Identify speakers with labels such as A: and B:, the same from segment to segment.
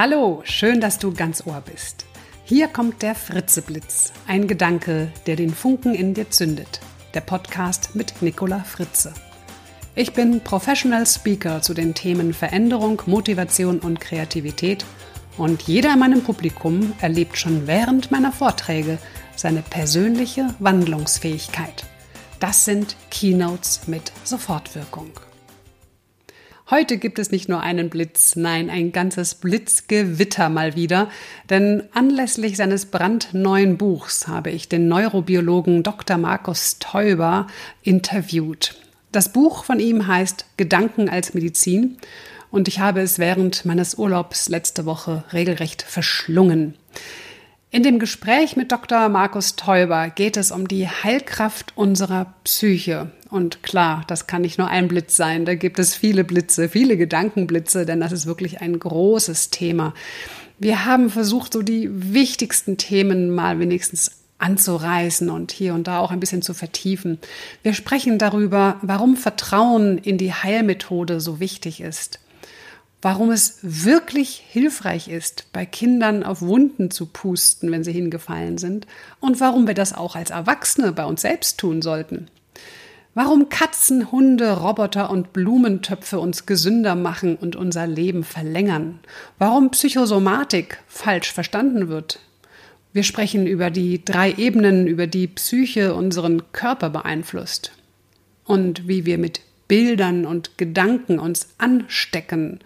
A: Hallo, schön, dass du ganz Ohr bist. Hier kommt der Fritzeblitz, ein Gedanke, der den Funken in dir zündet. Der Podcast mit Nicola Fritze. Ich bin Professional Speaker zu den Themen Veränderung, Motivation und Kreativität und jeder in meinem Publikum erlebt schon während meiner Vorträge seine persönliche Wandlungsfähigkeit. Das sind Keynotes mit Sofortwirkung. Heute gibt es nicht nur einen Blitz, nein, ein ganzes Blitzgewitter mal wieder, denn anlässlich seines brandneuen Buchs habe ich den Neurobiologen Dr. Markus Teuber interviewt. Das Buch von ihm heißt Gedanken als Medizin und ich habe es während meines Urlaubs letzte Woche regelrecht verschlungen. In dem Gespräch mit Dr. Markus Teuber geht es um die Heilkraft unserer Psyche. Und klar, das kann nicht nur ein Blitz sein, da gibt es viele Blitze, viele Gedankenblitze, denn das ist wirklich ein großes Thema. Wir haben versucht, so die wichtigsten Themen mal wenigstens anzureißen und hier und da auch ein bisschen zu vertiefen. Wir sprechen darüber, warum Vertrauen in die Heilmethode so wichtig ist warum es wirklich hilfreich ist, bei Kindern auf Wunden zu pusten, wenn sie hingefallen sind, und warum wir das auch als Erwachsene bei uns selbst tun sollten. Warum Katzen, Hunde, Roboter und Blumentöpfe uns gesünder machen und unser Leben verlängern. Warum Psychosomatik falsch verstanden wird. Wir sprechen über die drei Ebenen, über die Psyche unseren Körper beeinflusst. Und wie wir mit Bildern und Gedanken uns anstecken,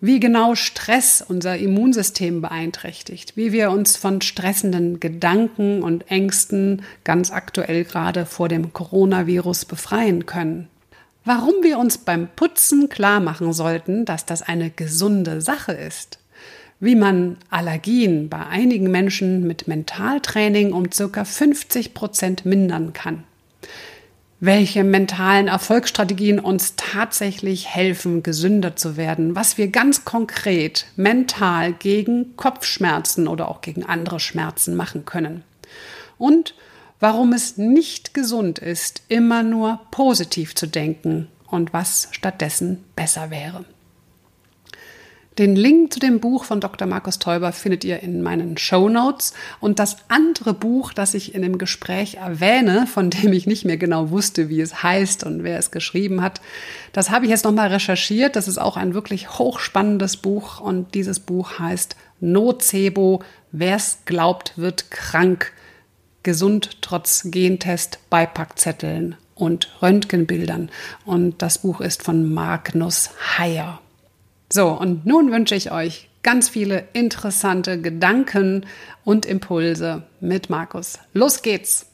A: wie genau Stress unser Immunsystem beeinträchtigt, wie wir uns von stressenden Gedanken und Ängsten ganz aktuell gerade vor dem Coronavirus befreien können. Warum wir uns beim Putzen klar machen sollten, dass das eine gesunde Sache ist. Wie man Allergien bei einigen Menschen mit Mentaltraining um circa 50 Prozent mindern kann welche mentalen Erfolgsstrategien uns tatsächlich helfen, gesünder zu werden, was wir ganz konkret mental gegen Kopfschmerzen oder auch gegen andere Schmerzen machen können. Und warum es nicht gesund ist, immer nur positiv zu denken und was stattdessen besser wäre. Den Link zu dem Buch von Dr. Markus Teuber findet ihr in meinen Show Notes. Und das andere Buch, das ich in dem Gespräch erwähne, von dem ich nicht mehr genau wusste, wie es heißt und wer es geschrieben hat, das habe ich jetzt nochmal recherchiert. Das ist auch ein wirklich hochspannendes Buch. Und dieses Buch heißt Nocebo. Wer es glaubt, wird krank. Gesund trotz Gentest, Beipackzetteln und Röntgenbildern. Und das Buch ist von Magnus Heyer. So, und nun wünsche ich euch ganz viele interessante Gedanken und Impulse mit Markus. Los geht's!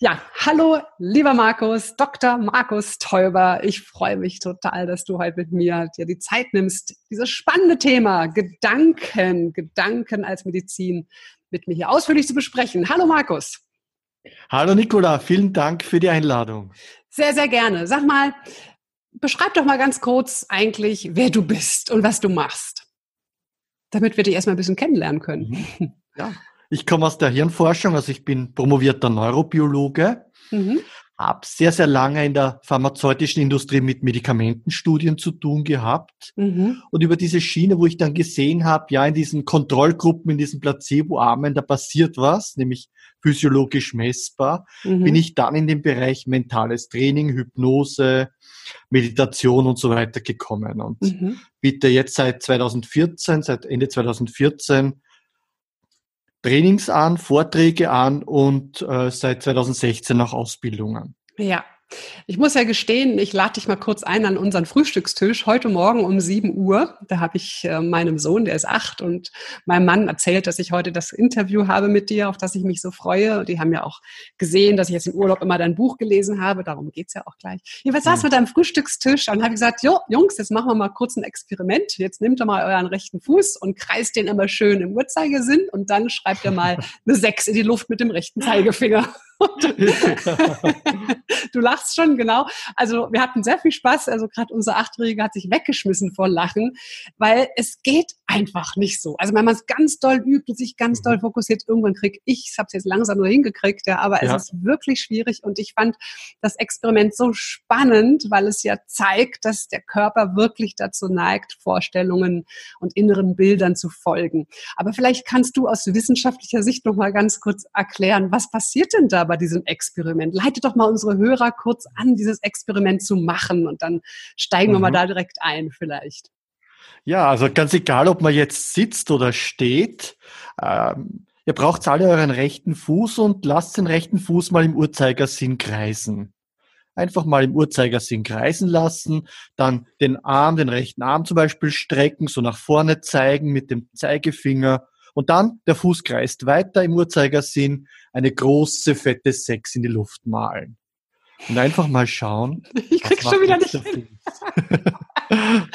A: Ja, hallo, lieber Markus, Dr. Markus Teuber. Ich freue mich total, dass du heute mit mir dir die Zeit nimmst, dieses spannende Thema Gedanken, Gedanken als Medizin mit mir hier ausführlich zu besprechen. Hallo, Markus.
B: Hallo, Nicola. Vielen Dank für die Einladung.
A: Sehr, sehr gerne. Sag mal, beschreib doch mal ganz kurz eigentlich, wer du bist und was du machst, damit wir dich erstmal ein bisschen kennenlernen können.
B: Mhm. Ja, ich komme aus der Hirnforschung, also ich bin promovierter Neurobiologe, mhm. habe sehr, sehr lange in der pharmazeutischen Industrie mit Medikamentenstudien zu tun gehabt. Mhm. Und über diese Schiene, wo ich dann gesehen habe, ja, in diesen Kontrollgruppen, in diesen Placebo-Armen, da passiert was, nämlich physiologisch messbar, mhm. bin ich dann in den Bereich mentales Training, Hypnose, Meditation und so weiter gekommen. Und mhm. bitte jetzt seit 2014, seit Ende 2014 Trainings an, Vorträge an und äh, seit 2016 auch Ausbildungen.
A: Ja, ich muss ja gestehen, ich lade dich mal kurz ein an unseren Frühstückstisch heute Morgen um 7 Uhr. Da habe ich äh, meinem Sohn, der ist acht, und meinem Mann erzählt, dass ich heute das Interview habe mit dir, auf das ich mich so freue. Die haben ja auch gesehen, dass ich jetzt im Urlaub immer dein Buch gelesen habe. Darum geht's ja auch gleich. Jedenfalls saß mit deinem Frühstückstisch und habe gesagt, jo, Jungs, jetzt machen wir mal kurz ein Experiment. Jetzt nehmt ihr mal euren rechten Fuß und kreist den immer schön im Uhrzeigersinn und dann schreibt ihr mal eine 6 in die Luft mit dem rechten Zeigefinger. du lachst schon, genau. Also wir hatten sehr viel Spaß. Also gerade unser Achtjähriger hat sich weggeschmissen vor Lachen, weil es geht einfach nicht so. Also wenn man es ganz doll übt und sich ganz doll mhm. fokussiert, irgendwann krieg ich, ich habe es jetzt langsam nur hingekriegt, ja, aber ja. es ist wirklich schwierig und ich fand das Experiment so spannend, weil es ja zeigt, dass der Körper wirklich dazu neigt, Vorstellungen und inneren Bildern zu folgen. Aber vielleicht kannst du aus wissenschaftlicher Sicht noch mal ganz kurz erklären, was passiert denn da bei diesem Experiment? Leite doch mal unsere Hörer kurz an, dieses Experiment zu machen und dann steigen mhm. wir mal mhm. da direkt ein vielleicht.
B: Ja, also ganz egal, ob man jetzt sitzt oder steht, ähm, ihr braucht alle euren rechten Fuß und lasst den rechten Fuß mal im Uhrzeigersinn kreisen. Einfach mal im Uhrzeigersinn kreisen lassen, dann den Arm, den rechten Arm zum Beispiel strecken, so nach vorne zeigen mit dem Zeigefinger und dann der Fuß kreist weiter im Uhrzeigersinn, eine große, fette Sechs in die Luft malen. Und einfach mal schauen.
A: Ich krieg's schon wieder nicht hin.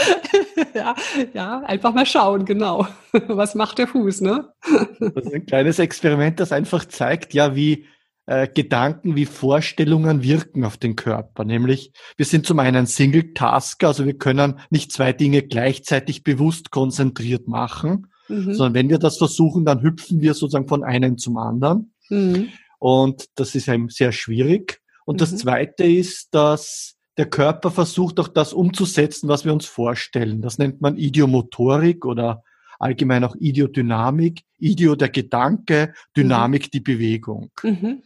A: ja, ja, einfach mal schauen, genau. Was macht der Fuß, ne?
B: das ist ein kleines Experiment, das einfach zeigt, ja, wie äh, Gedanken, wie Vorstellungen wirken auf den Körper. Nämlich, wir sind zum einen Single-Tasker, also wir können nicht zwei Dinge gleichzeitig bewusst konzentriert machen, mhm. sondern wenn wir das versuchen, dann hüpfen wir sozusagen von einem zum anderen. Mhm. Und das ist eben sehr schwierig. Und mhm. das Zweite ist, dass der Körper versucht auch das umzusetzen, was wir uns vorstellen. Das nennt man Idiomotorik oder allgemein auch Idiodynamik. Idio der Gedanke, Dynamik mhm. die Bewegung.
A: Mhm.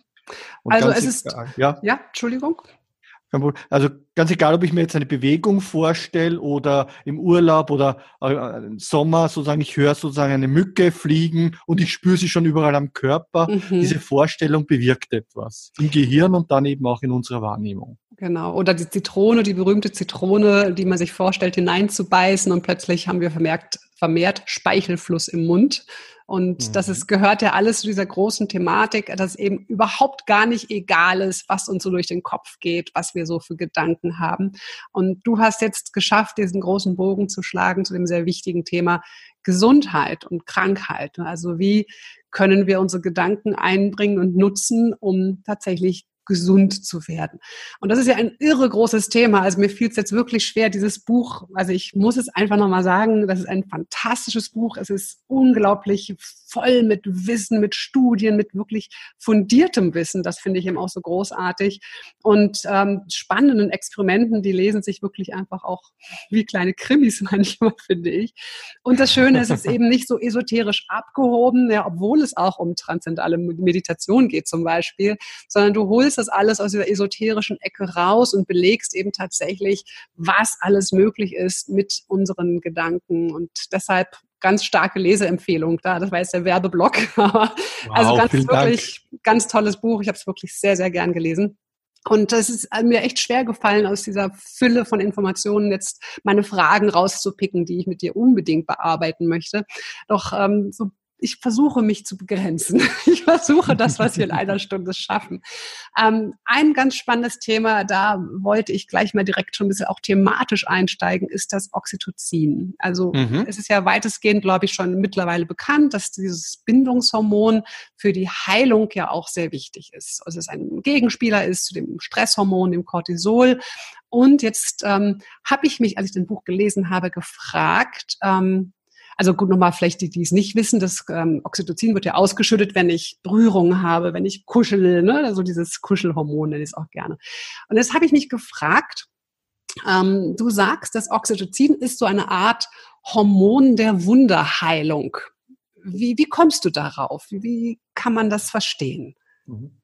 A: Also es ist, ja, ja, Entschuldigung.
B: Also ganz egal, ob ich mir jetzt eine Bewegung vorstelle oder im Urlaub oder äh, im Sommer sozusagen, ich höre sozusagen eine Mücke fliegen und ich spüre sie schon überall am Körper. Mhm. Diese Vorstellung bewirkt etwas im Gehirn und dann eben auch in unserer Wahrnehmung.
A: Genau. Oder die Zitrone, die berühmte Zitrone, die man sich vorstellt, hineinzubeißen und plötzlich haben wir vermerkt, vermehrt Speichelfluss im Mund. Und mhm. das ist, gehört ja alles zu dieser großen Thematik, dass eben überhaupt gar nicht egal ist, was uns so durch den Kopf geht, was wir so für Gedanken haben. Und du hast jetzt geschafft, diesen großen Bogen zu schlagen zu dem sehr wichtigen Thema Gesundheit und Krankheit. Also wie können wir unsere Gedanken einbringen und nutzen, um tatsächlich gesund zu werden. Und das ist ja ein irre großes Thema. Also mir fiel es jetzt wirklich schwer, dieses Buch, also ich muss es einfach nochmal sagen, das ist ein fantastisches Buch. Es ist unglaublich voll mit Wissen, mit Studien, mit wirklich fundiertem Wissen. Das finde ich eben auch so großartig. Und ähm, spannenden Experimenten, die lesen sich wirklich einfach auch wie kleine Krimis manchmal, finde ich. Und das Schöne ist, es ist eben nicht so esoterisch abgehoben, ja, obwohl es auch um transzendale Meditation geht zum Beispiel, sondern du holst das alles aus dieser esoterischen Ecke raus und belegst eben tatsächlich, was alles möglich ist mit unseren Gedanken. Und deshalb ganz starke Leseempfehlung da. Das war jetzt der Werbeblock. wow, also ganz wirklich Dank. ganz tolles Buch. Ich habe es wirklich sehr, sehr gern gelesen. Und es ist mir echt schwer gefallen, aus dieser Fülle von Informationen jetzt meine Fragen rauszupicken, die ich mit dir unbedingt bearbeiten möchte. Doch ähm, so ich versuche mich zu begrenzen. Ich versuche das, was wir in einer Stunde schaffen. Ähm, ein ganz spannendes Thema, da wollte ich gleich mal direkt schon ein bisschen auch thematisch einsteigen, ist das Oxytocin. Also mhm. es ist ja weitestgehend, glaube ich, schon mittlerweile bekannt, dass dieses Bindungshormon für die Heilung ja auch sehr wichtig ist. Also es ein Gegenspieler ist zu dem Stresshormon, dem Cortisol. Und jetzt ähm, habe ich mich, als ich den Buch gelesen habe, gefragt, ähm, also gut, nochmal vielleicht die, die es nicht wissen, das ähm, Oxytocin wird ja ausgeschüttet, wenn ich Berührung habe, wenn ich kuschel, ne? also dieses Kuschelhormon nenne ich es auch gerne. Und jetzt habe ich mich gefragt, ähm, du sagst, das Oxytocin ist so eine Art Hormon der Wunderheilung. Wie, wie kommst du darauf? Wie, wie kann man das verstehen?
B: Mhm.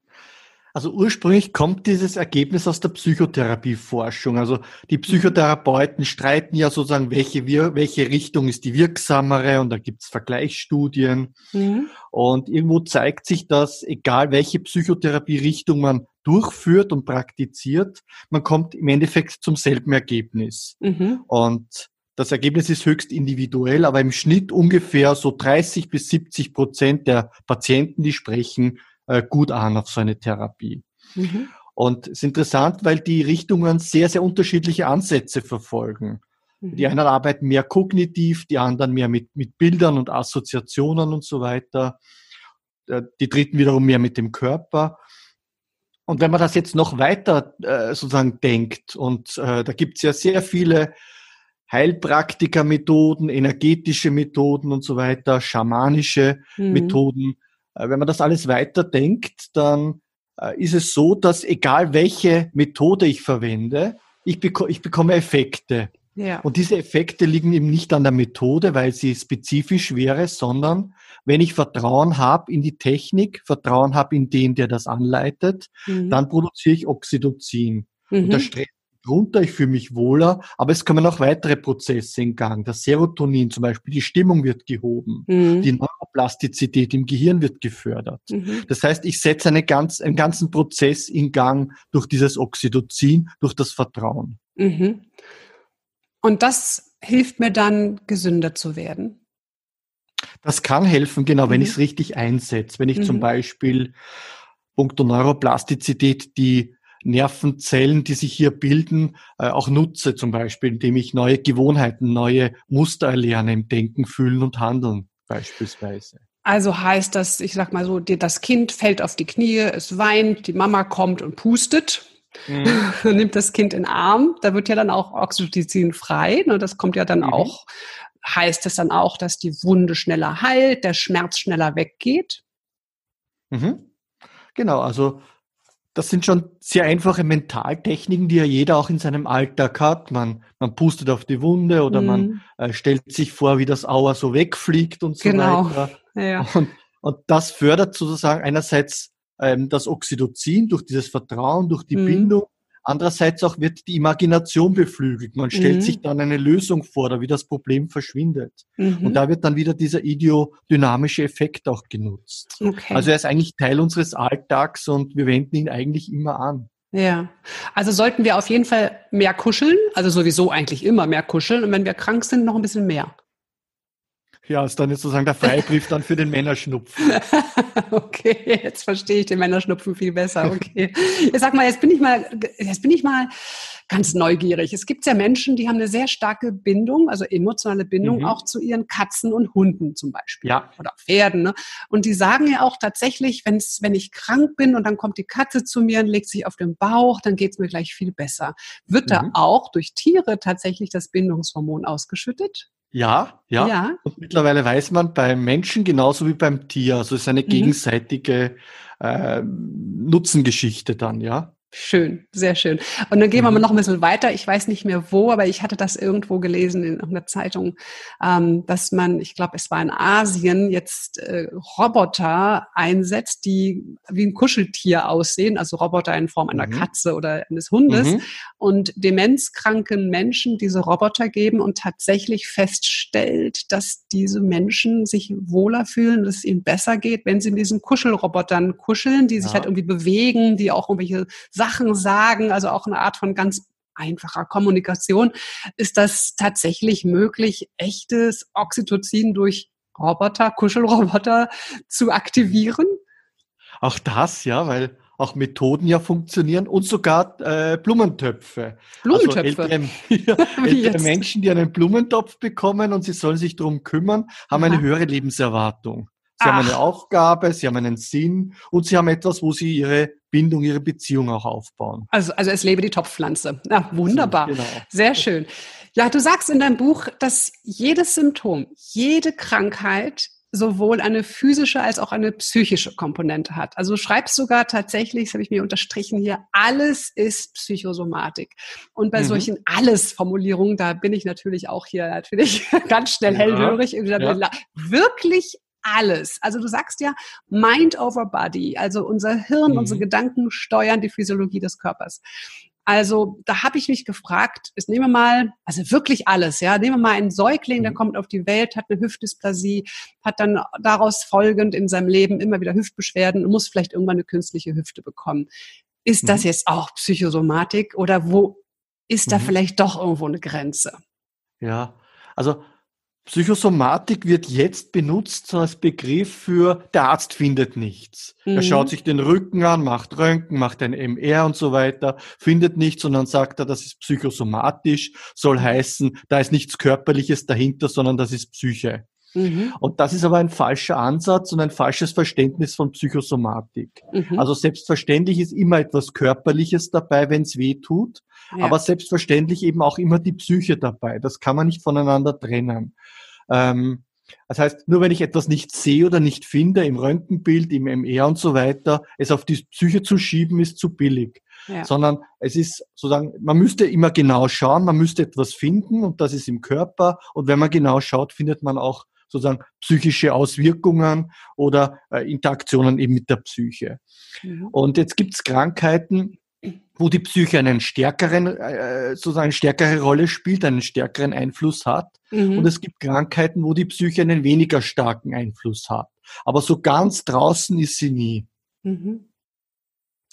B: Also ursprünglich kommt dieses Ergebnis aus der Psychotherapieforschung. Also die Psychotherapeuten streiten ja sozusagen, welche, welche Richtung ist die wirksamere und da gibt's Vergleichsstudien. Mhm. Und irgendwo zeigt sich, dass egal welche Psychotherapierichtung man durchführt und praktiziert, man kommt im Endeffekt zum selben Ergebnis. Mhm. Und das Ergebnis ist höchst individuell, aber im Schnitt ungefähr so 30 bis 70 Prozent der Patienten, die sprechen, gut an auf so eine Therapie. Mhm. Und es ist interessant, weil die Richtungen sehr, sehr unterschiedliche Ansätze verfolgen. Mhm. Die einen arbeiten mehr kognitiv, die anderen mehr mit, mit Bildern und Assoziationen und so weiter. Äh, die dritten wiederum mehr mit dem Körper. Und wenn man das jetzt noch weiter äh, sozusagen denkt, und äh, da gibt es ja sehr viele Heilpraktiker-Methoden, energetische Methoden und so weiter, schamanische mhm. Methoden. Äh, wenn man das alles weiter denkt, dann äh, ist es so, dass egal welche Methode ich verwende, ich, beko ich bekomme Effekte. Ja. Und diese Effekte liegen eben nicht an der Methode, weil sie spezifisch wäre, sondern wenn ich Vertrauen habe in die Technik, Vertrauen habe in den, der das anleitet, mhm. dann produziere ich Oxytocin. Mhm. Und der Stress runter, ich fühle mich wohler, aber es kommen auch weitere Prozesse in Gang. Das Serotonin zum Beispiel, die Stimmung wird gehoben, mhm. die Neuroplastizität im Gehirn wird gefördert. Mhm. Das heißt, ich setze eine ganz, einen ganzen Prozess in Gang durch dieses Oxytocin, durch das Vertrauen.
A: Mhm. Und das hilft mir dann, gesünder zu werden.
B: Das kann helfen, genau, wenn mhm. ich es richtig einsetze. Wenn ich zum mhm. Beispiel punkto Neuroplastizität die Nervenzellen, die sich hier bilden, äh, auch nutze, zum Beispiel, indem ich neue Gewohnheiten, neue Muster erlerne im Denken, Fühlen und Handeln beispielsweise.
A: Also heißt das, ich sag mal so, das Kind fällt auf die Knie, es weint, die Mama kommt und pustet. Mhm. nimmt das Kind in den Arm, da wird ja dann auch Oxytocin frei, ne, das kommt ja dann mhm. auch, heißt es dann auch, dass die Wunde schneller heilt, der Schmerz schneller weggeht?
B: Mhm. Genau, also das sind schon sehr einfache Mentaltechniken, die ja jeder auch in seinem Alltag hat. Man, man pustet auf die Wunde oder mhm. man äh, stellt sich vor, wie das Auer so wegfliegt und so genau. weiter. Ja. Und, und das fördert sozusagen einerseits ähm, das Oxytocin durch dieses Vertrauen, durch die mhm. Bindung Andererseits auch wird die Imagination beflügelt. Man stellt mhm. sich dann eine Lösung vor, da wie das Problem verschwindet. Mhm. Und da wird dann wieder dieser idiodynamische Effekt auch genutzt. Okay. Also er ist eigentlich Teil unseres Alltags und wir wenden ihn eigentlich immer an.
A: Ja, also sollten wir auf jeden Fall mehr kuscheln, also sowieso eigentlich immer mehr kuscheln und wenn wir krank sind, noch ein bisschen mehr.
B: Ja, ist dann jetzt sozusagen der Freibrief dann für den Männerschnupfen.
A: okay, jetzt verstehe ich den Männerschnupfen viel besser. Okay. Jetzt sag mal, jetzt bin ich mal, jetzt bin ich mal ganz neugierig. Es gibt ja Menschen, die haben eine sehr starke Bindung, also emotionale Bindung mhm. auch zu ihren Katzen und Hunden zum Beispiel. Ja. Oder Pferden. Ne? Und die sagen ja auch tatsächlich, wenn's, wenn ich krank bin und dann kommt die Katze zu mir und legt sich auf den Bauch, dann geht's mir gleich viel besser. Wird mhm. da auch durch Tiere tatsächlich das Bindungshormon ausgeschüttet?
B: Ja, ja, ja. Und mittlerweile weiß man beim Menschen genauso wie beim Tier. Also es ist eine mhm. gegenseitige äh, Nutzengeschichte dann, ja.
A: Schön, sehr schön. Und dann gehen wir mhm. mal noch ein bisschen weiter. Ich weiß nicht mehr wo, aber ich hatte das irgendwo gelesen in einer Zeitung, ähm, dass man, ich glaube, es war in Asien, jetzt äh, Roboter einsetzt, die wie ein Kuscheltier aussehen, also Roboter in Form einer mhm. Katze oder eines Hundes mhm. und demenzkranken Menschen diese Roboter geben und tatsächlich feststellt, dass diese Menschen sich wohler fühlen, dass es ihnen besser geht, wenn sie in diesen Kuschelrobotern kuscheln, die sich ja. halt irgendwie bewegen, die auch irgendwelche Sachen sagen, also auch eine Art von ganz einfacher Kommunikation, ist das tatsächlich möglich, echtes Oxytocin durch Roboter, Kuschelroboter zu aktivieren?
B: Auch das, ja, weil auch Methoden ja funktionieren und sogar äh, Blumentöpfe. Blumentöpfe. Also ältere, ja, ältere Menschen, die einen Blumentopf bekommen und sie sollen sich darum kümmern, haben Aha. eine höhere Lebenserwartung. Sie Ach. haben eine Aufgabe, sie haben einen Sinn und sie haben etwas, wo sie ihre Bindung, ihre Beziehung auch aufbauen.
A: Also, also es lebe die Topfpflanze. Ja, wunderbar. Genau. Sehr schön. Ja, du sagst in deinem Buch, dass jedes Symptom, jede Krankheit sowohl eine physische als auch eine psychische Komponente hat. Also du schreibst sogar tatsächlich, das habe ich mir unterstrichen hier, alles ist Psychosomatik. Und bei mhm. solchen Alles-Formulierungen, da bin ich natürlich auch hier natürlich ganz schnell ja. hellhörig. Ja. Wirklich alles. Also du sagst ja Mind over Body, also unser Hirn, mhm. unsere Gedanken steuern die Physiologie des Körpers. Also da habe ich mich gefragt, jetzt nehmen wir mal, also wirklich alles, ja, nehmen wir mal einen Säugling, der mhm. kommt auf die Welt, hat eine Hüftdysplasie, hat dann daraus folgend in seinem Leben immer wieder Hüftbeschwerden und muss vielleicht irgendwann eine künstliche Hüfte bekommen. Ist das mhm. jetzt auch Psychosomatik oder wo ist da mhm. vielleicht doch irgendwo eine Grenze?
B: Ja, also Psychosomatik wird jetzt benutzt als Begriff für der Arzt findet nichts. Mhm. Er schaut sich den Rücken an, macht Röntgen, macht ein MR und so weiter, findet nichts sondern sagt er, das ist psychosomatisch, soll heißen, da ist nichts Körperliches dahinter, sondern das ist Psyche. Mhm. Und das ist aber ein falscher Ansatz und ein falsches Verständnis von Psychosomatik. Mhm. Also selbstverständlich ist immer etwas Körperliches dabei, wenn es weh tut, ja. aber selbstverständlich eben auch immer die Psyche dabei. Das kann man nicht voneinander trennen. Ähm, das heißt, nur wenn ich etwas nicht sehe oder nicht finde im Röntgenbild, im MR und so weiter, es auf die Psyche zu schieben, ist zu billig. Ja. Sondern es ist sozusagen, man müsste immer genau schauen, man müsste etwas finden und das ist im Körper. Und wenn man genau schaut, findet man auch sozusagen psychische Auswirkungen oder äh, Interaktionen eben mit der Psyche. Mhm. Und jetzt gibt es Krankheiten, wo die Psyche einen stärkeren, äh, sozusagen stärkere Rolle spielt, einen stärkeren Einfluss hat. Mhm. Und es gibt Krankheiten, wo die Psyche einen weniger starken Einfluss hat. Aber so ganz draußen ist sie nie. Mhm.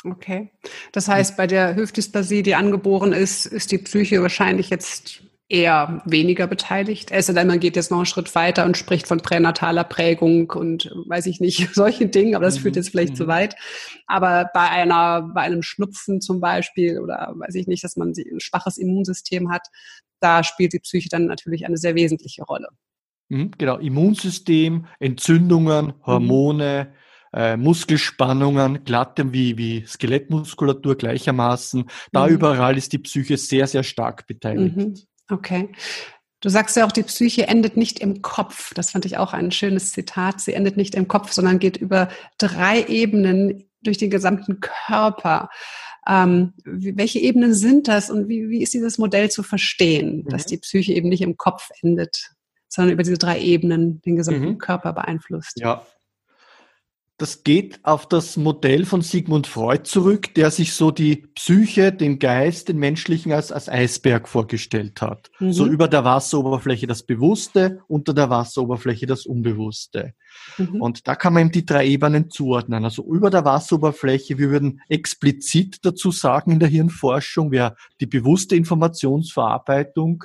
A: Okay. Das heißt, bei der Hüftdysplasie, die angeboren ist, ist die Psyche wahrscheinlich jetzt eher weniger beteiligt. Es denn, man geht jetzt noch einen Schritt weiter und spricht von pränataler Prägung und weiß ich nicht, solche Dinge, aber das mhm. führt jetzt vielleicht mhm. zu weit. Aber bei einer, bei einem Schnupfen zum Beispiel oder weiß ich nicht, dass man ein schwaches Immunsystem hat, da spielt die Psyche dann natürlich eine sehr wesentliche Rolle.
B: Mhm, genau, Immunsystem, Entzündungen, mhm. Hormone. Äh, Muskelspannungen, glatte wie, wie Skelettmuskulatur gleichermaßen. Da mhm. überall ist die Psyche sehr, sehr stark beteiligt. Mhm.
A: Okay. Du sagst ja auch, die Psyche endet nicht im Kopf. Das fand ich auch ein schönes Zitat. Sie endet nicht im Kopf, sondern geht über drei Ebenen durch den gesamten Körper. Ähm, welche Ebenen sind das und wie, wie ist dieses Modell zu verstehen, mhm. dass die Psyche eben nicht im Kopf endet, sondern über diese drei Ebenen den gesamten mhm. Körper beeinflusst?
B: Ja, das geht auf das Modell von Sigmund Freud zurück, der sich so die Psyche, den Geist, den menschlichen als, als Eisberg vorgestellt hat. Mhm. So über der Wasseroberfläche das Bewusste, unter der Wasseroberfläche das Unbewusste. Mhm. Und da kann man eben die drei Ebenen zuordnen. Also über der Wasseroberfläche, wir würden explizit dazu sagen in der Hirnforschung, wäre die bewusste Informationsverarbeitung.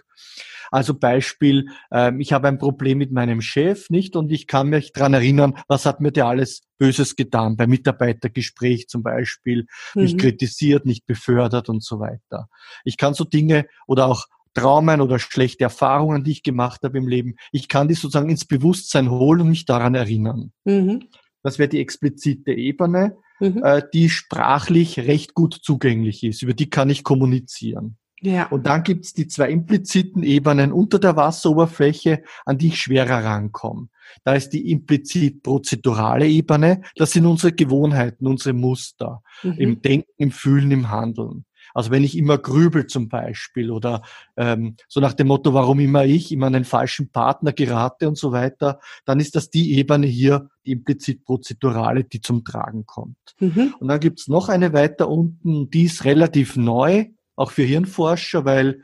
B: Also Beispiel, ähm, ich habe ein Problem mit meinem Chef, nicht? Und ich kann mich dran erinnern, was hat mir der alles Böses getan, bei Mitarbeitergespräch zum Beispiel, mhm. mich kritisiert, nicht befördert und so weiter. Ich kann so Dinge oder auch Traumen oder schlechte Erfahrungen, die ich gemacht habe im Leben, ich kann die sozusagen ins Bewusstsein holen und mich daran erinnern. Mhm. Das wäre die explizite Ebene, mhm. äh, die sprachlich recht gut zugänglich ist. Über die kann ich kommunizieren. Ja. Und dann gibt's die zwei impliziten Ebenen unter der Wasseroberfläche, an die ich schwerer rankomme. Da ist die implizit prozedurale Ebene, das sind unsere Gewohnheiten, unsere Muster mhm. im Denken, im Fühlen, im Handeln. Also wenn ich immer grübel zum Beispiel oder ähm, so nach dem Motto, warum immer ich, immer einen falschen Partner gerate und so weiter, dann ist das die Ebene hier, die implizit prozedurale, die zum Tragen kommt. Mhm. Und dann gibt's noch eine weiter unten, die ist relativ neu, auch für Hirnforscher, weil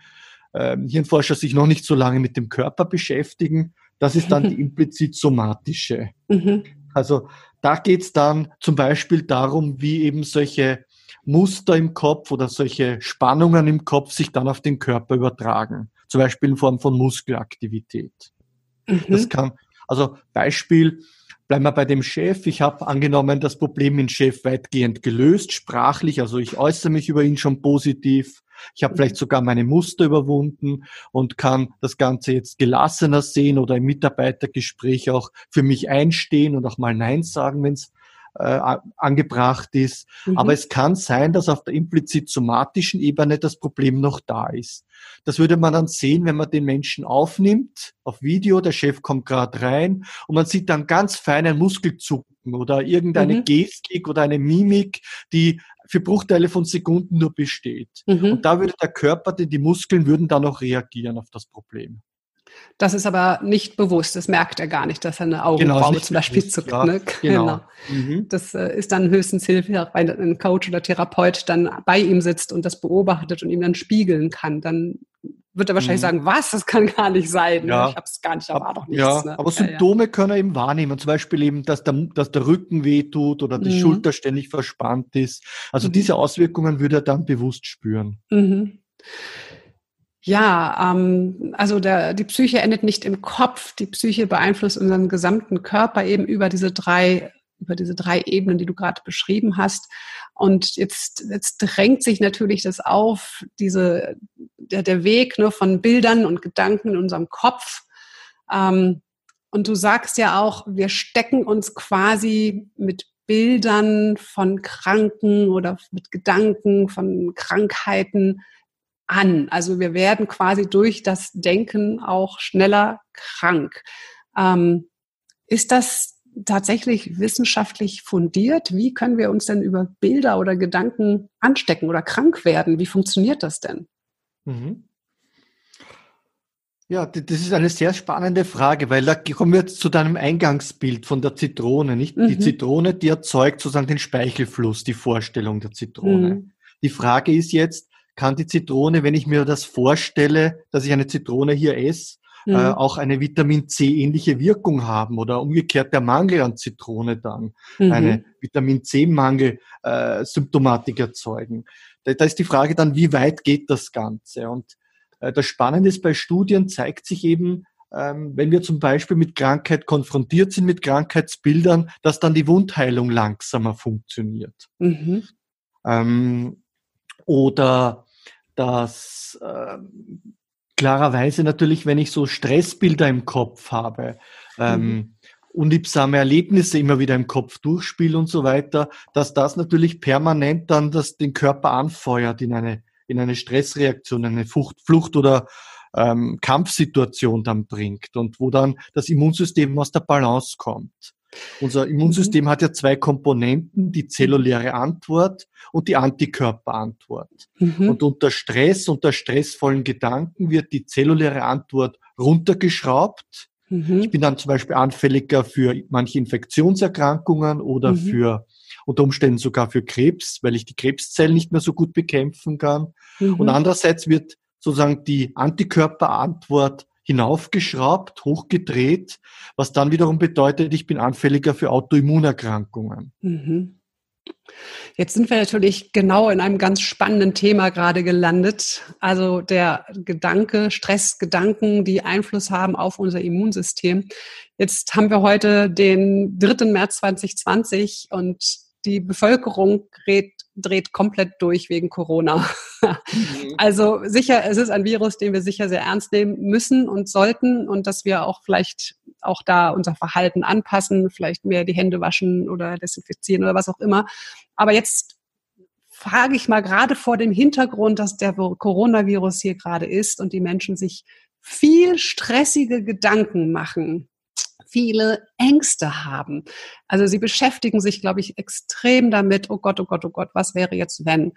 B: ähm, Hirnforscher sich noch nicht so lange mit dem Körper beschäftigen. Das ist dann die implizit somatische. Mhm. Also da geht's dann zum Beispiel darum, wie eben solche Muster im Kopf oder solche Spannungen im Kopf sich dann auf den Körper übertragen. Zum Beispiel in Form von Muskelaktivität. Mhm. Das kann, also Beispiel, Bleiben wir bei dem Chef. Ich habe angenommen, das Problem dem Chef weitgehend gelöst, sprachlich. Also ich äußere mich über ihn schon positiv. Ich habe vielleicht sogar meine Muster überwunden und kann das Ganze jetzt gelassener sehen oder im Mitarbeitergespräch auch für mich einstehen und auch mal Nein sagen, wenn es äh, angebracht ist. Mhm. Aber es kann sein, dass auf der implizit somatischen Ebene das Problem noch da ist. Das würde man dann sehen, wenn man den Menschen aufnimmt auf Video, der Chef kommt gerade rein und man sieht dann ganz feinen Muskelzucken oder irgendeine mhm. Gestik oder eine Mimik, die für Bruchteile von Sekunden nur besteht. Mhm. Und da würde der Körper, die Muskeln würden dann auch reagieren auf das Problem.
A: Das ist aber nicht bewusst. Das merkt er gar nicht, dass er eine Augenbraue genau, zum Beispiel bewusst, zuckt. Ne? genau. genau. Mhm. Das äh, ist dann höchstens hilfreich, weil ein Coach oder Therapeut dann bei ihm sitzt und das beobachtet und ihm dann spiegeln kann. Dann wird er wahrscheinlich mhm. sagen, was, das kann gar nicht sein.
B: Ja. Ich habe es gar nicht, da war doch nichts. Ja, ne? aber Symptome ja, ja. können er eben wahrnehmen. Zum Beispiel eben, dass der, dass der Rücken wehtut oder die mhm. Schulter ständig verspannt ist. Also mhm. diese Auswirkungen würde er dann bewusst spüren.
A: Ja, ähm, also der, die Psyche endet nicht im Kopf. Die Psyche beeinflusst unseren gesamten Körper eben über diese drei über diese drei Ebenen, die du gerade beschrieben hast. Und jetzt, jetzt drängt sich natürlich das auf, diese, der, der Weg ne, von Bildern und Gedanken in unserem Kopf. Ähm, Und du sagst ja auch, wir stecken uns quasi mit Bildern von Kranken oder mit Gedanken von Krankheiten an. Also wir werden quasi durch das Denken auch schneller krank. Ähm, ist das tatsächlich wissenschaftlich fundiert? Wie können wir uns denn über Bilder oder Gedanken anstecken oder krank werden? Wie funktioniert das denn? Mhm.
B: Ja, das ist eine sehr spannende Frage, weil da kommen wir jetzt zu deinem Eingangsbild von der Zitrone, nicht? Mhm. Die Zitrone, die erzeugt sozusagen den Speichelfluss, die Vorstellung der Zitrone. Mhm. Die Frage ist jetzt, kann die Zitrone, wenn ich mir das vorstelle, dass ich eine Zitrone hier esse, äh, mhm. äh, auch eine Vitamin C ähnliche Wirkung haben oder umgekehrt der Mangel an Zitrone dann mhm. eine Vitamin C Mangel äh, Symptomatik erzeugen. Da, da ist die Frage dann, wie weit geht das Ganze? Und äh, das Spannende ist, bei Studien zeigt sich eben, ähm, wenn wir zum Beispiel mit Krankheit konfrontiert sind, mit Krankheitsbildern, dass dann die Wundheilung langsamer funktioniert. Mhm. Ähm, oder dass äh, klarerweise natürlich, wenn ich so Stressbilder im Kopf habe, ähm, mhm. unliebsame Erlebnisse immer wieder im Kopf durchspiele und so weiter, dass das natürlich permanent dann das, den Körper anfeuert in eine in eine Stressreaktion, eine Flucht, Flucht oder ähm, Kampfsituation dann bringt und wo dann das Immunsystem aus der Balance kommt. Unser Immunsystem mhm. hat ja zwei Komponenten, die zelluläre Antwort und die Antikörperantwort. Mhm. Und unter Stress, unter stressvollen Gedanken wird die zelluläre Antwort runtergeschraubt. Mhm. Ich bin dann zum Beispiel anfälliger für manche Infektionserkrankungen oder mhm. für unter Umständen sogar für Krebs, weil ich die Krebszellen nicht mehr so gut bekämpfen kann. Mhm. Und andererseits wird sozusagen die Antikörperantwort hinaufgeschraubt, hochgedreht, was dann wiederum bedeutet, ich bin anfälliger für Autoimmunerkrankungen. Mhm.
A: Jetzt sind wir natürlich genau in einem ganz spannenden Thema gerade gelandet. Also der Gedanke, Stressgedanken, die Einfluss haben auf unser Immunsystem. Jetzt haben wir heute den 3. März 2020 und die Bevölkerung dreht, dreht komplett durch wegen Corona. Mhm. Also sicher, es ist ein Virus, den wir sicher sehr ernst nehmen müssen und sollten und dass wir auch vielleicht auch da unser Verhalten anpassen, vielleicht mehr die Hände waschen oder desinfizieren oder was auch immer. Aber jetzt frage ich mal gerade vor dem Hintergrund, dass der Coronavirus hier gerade ist und die Menschen sich viel stressige Gedanken machen viele Ängste haben. Also sie beschäftigen sich, glaube ich, extrem damit, oh Gott, oh Gott, oh Gott, was wäre jetzt wenn?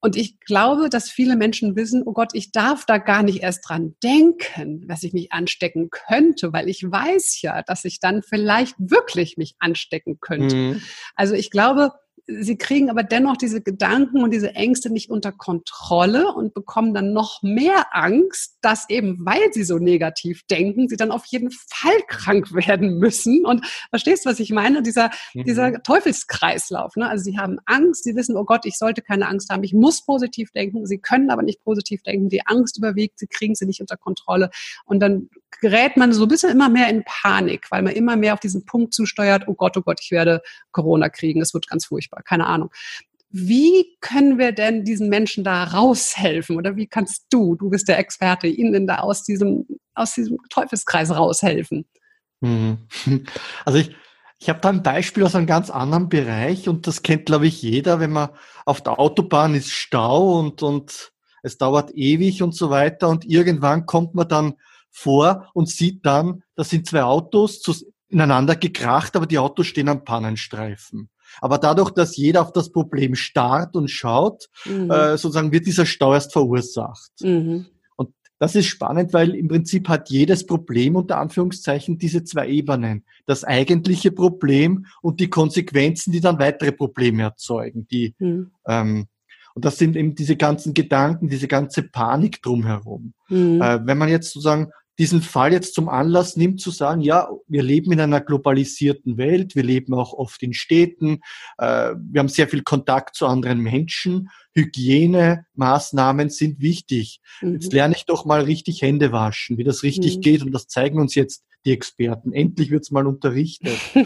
A: Und ich glaube, dass viele Menschen wissen, oh Gott, ich darf da gar nicht erst dran denken, dass ich mich anstecken könnte, weil ich weiß ja, dass ich dann vielleicht wirklich mich anstecken könnte. Mhm. Also ich glaube, sie kriegen aber dennoch diese Gedanken und diese Ängste nicht unter Kontrolle und bekommen dann noch mehr Angst, dass eben, weil sie so negativ denken, sie dann auf jeden Fall krank werden müssen. Und verstehst du, was ich meine? Dieser, mhm. dieser Teufelskreislauf. Ne? Also sie haben Angst, sie wissen, oh Gott, ich sollte keine Angst haben, ich muss positiv denken. Sie können aber nicht positiv denken. Die Angst überwiegt, sie kriegen sie nicht unter Kontrolle. Und dann gerät man so ein bisschen immer mehr in Panik, weil man immer mehr auf diesen Punkt zusteuert, oh Gott, oh Gott, ich werde Corona kriegen, es wird ganz furchtbar, keine Ahnung. Wie können wir denn diesen Menschen da raushelfen? Oder wie kannst du, du bist der Experte, ihnen da aus diesem, aus diesem Teufelskreis raushelfen?
B: Mhm. Also ich, ich habe da ein Beispiel aus einem ganz anderen Bereich und das kennt, glaube ich, jeder, wenn man auf der Autobahn ist Stau und, und es dauert ewig und so weiter und irgendwann kommt man dann vor und sieht dann, da sind zwei Autos ineinander gekracht, aber die Autos stehen am Pannenstreifen. Aber dadurch, dass jeder auf das Problem starrt und schaut, mhm. äh, sozusagen wird dieser Stau erst verursacht. Mhm. Und das ist spannend, weil im Prinzip hat jedes Problem unter Anführungszeichen diese zwei Ebenen. Das eigentliche Problem und die Konsequenzen, die dann weitere Probleme erzeugen. Die, mhm. ähm, und das sind eben diese ganzen Gedanken, diese ganze Panik drumherum. Mhm. Äh, wenn man jetzt sozusagen diesen Fall jetzt zum Anlass nimmt, zu sagen, ja, wir leben in einer globalisierten Welt, wir leben auch oft in Städten, äh, wir haben sehr viel Kontakt zu anderen Menschen, Hygienemaßnahmen sind wichtig. Mhm. Jetzt lerne ich doch mal richtig Hände waschen, wie das richtig mhm. geht und das zeigen uns jetzt die Experten. Endlich wird's mal unterrichtet.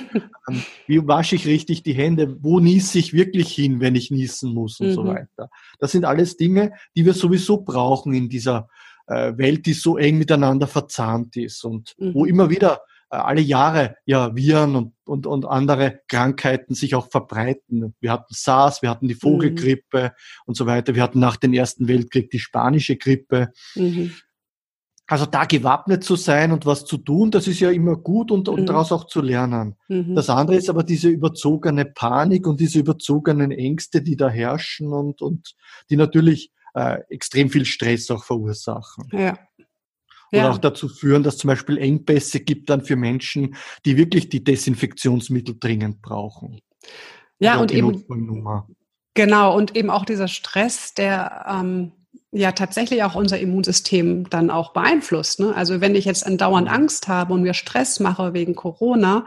B: Ähm, wie wasche ich richtig die Hände? Wo niese ich wirklich hin, wenn ich niesen muss und mhm. so weiter? Das sind alles Dinge, die wir sowieso brauchen in dieser Welt, die so eng miteinander verzahnt ist und mhm. wo immer wieder äh, alle Jahre ja Viren und, und, und andere Krankheiten sich auch verbreiten. Wir hatten SARS, wir hatten die Vogelgrippe mhm. und so weiter. Wir hatten nach dem Ersten Weltkrieg die spanische Grippe. Mhm. Also da gewappnet zu sein und was zu tun, das ist ja immer gut und, und mhm. daraus auch zu lernen. Mhm. Das andere ist aber diese überzogene Panik und diese überzogenen Ängste, die da herrschen und, und die natürlich äh, extrem viel Stress auch verursachen. Ja. Oder ja. auch dazu führen, dass zum Beispiel Engpässe gibt dann für Menschen, die wirklich die Desinfektionsmittel dringend brauchen.
A: Ja, und eben, genau, und eben auch dieser Stress, der ähm, ja tatsächlich auch unser Immunsystem dann auch beeinflusst. Ne? Also wenn ich jetzt andauernd Angst habe und mir Stress mache wegen Corona,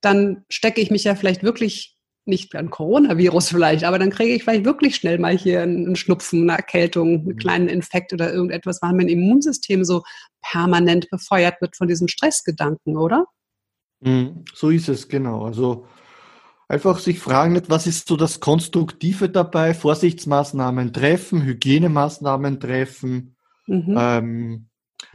A: dann stecke ich mich ja vielleicht wirklich nicht ein Coronavirus vielleicht, aber dann kriege ich vielleicht wirklich schnell mal hier einen Schnupfen, eine Erkältung, einen mhm. kleinen Infekt oder irgendetwas, weil mein Immunsystem so permanent befeuert wird von diesen Stressgedanken, oder?
B: Mhm, so ist es, genau. Also einfach sich fragen, was ist so das Konstruktive dabei? Vorsichtsmaßnahmen treffen, Hygienemaßnahmen treffen. Mhm. Ähm,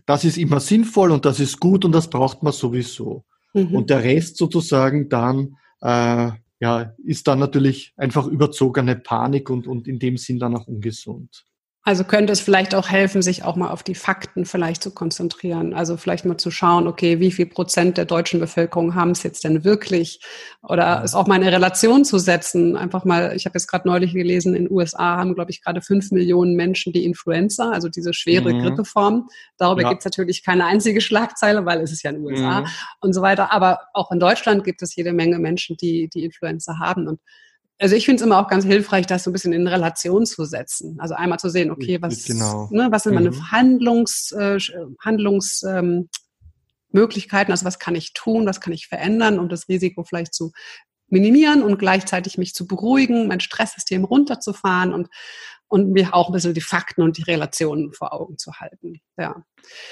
B: das ist immer sinnvoll und das ist gut und das braucht man sowieso. Mhm. Und der Rest sozusagen dann äh, ja, ist dann natürlich einfach überzogene Panik und, und in dem Sinn dann auch ungesund.
A: Also könnte es vielleicht auch helfen, sich auch mal auf die Fakten vielleicht zu konzentrieren. Also vielleicht mal zu schauen, okay, wie viel Prozent der deutschen Bevölkerung haben es jetzt denn wirklich? Oder es auch mal in eine Relation zu setzen. Einfach mal, ich habe jetzt gerade neulich gelesen, in den USA haben, glaube ich, gerade fünf Millionen Menschen die Influenza, also diese schwere mhm. Grippeform. Darüber ja. gibt es natürlich keine einzige Schlagzeile, weil es ist ja in den USA mhm. und so weiter. Aber auch in Deutschland gibt es jede Menge Menschen, die die Influenza haben. Und also ich finde es immer auch ganz hilfreich, das so ein bisschen in Relation zu setzen. Also einmal zu sehen, okay, was, genau. ne, was sind meine mhm. Handlungs, äh, Handlungsmöglichkeiten, ähm, also was kann ich tun, was kann ich verändern, um das Risiko vielleicht zu minimieren und gleichzeitig mich zu beruhigen, mein Stresssystem runterzufahren und und mir auch ein bisschen die Fakten und die Relationen vor Augen zu halten. Ja.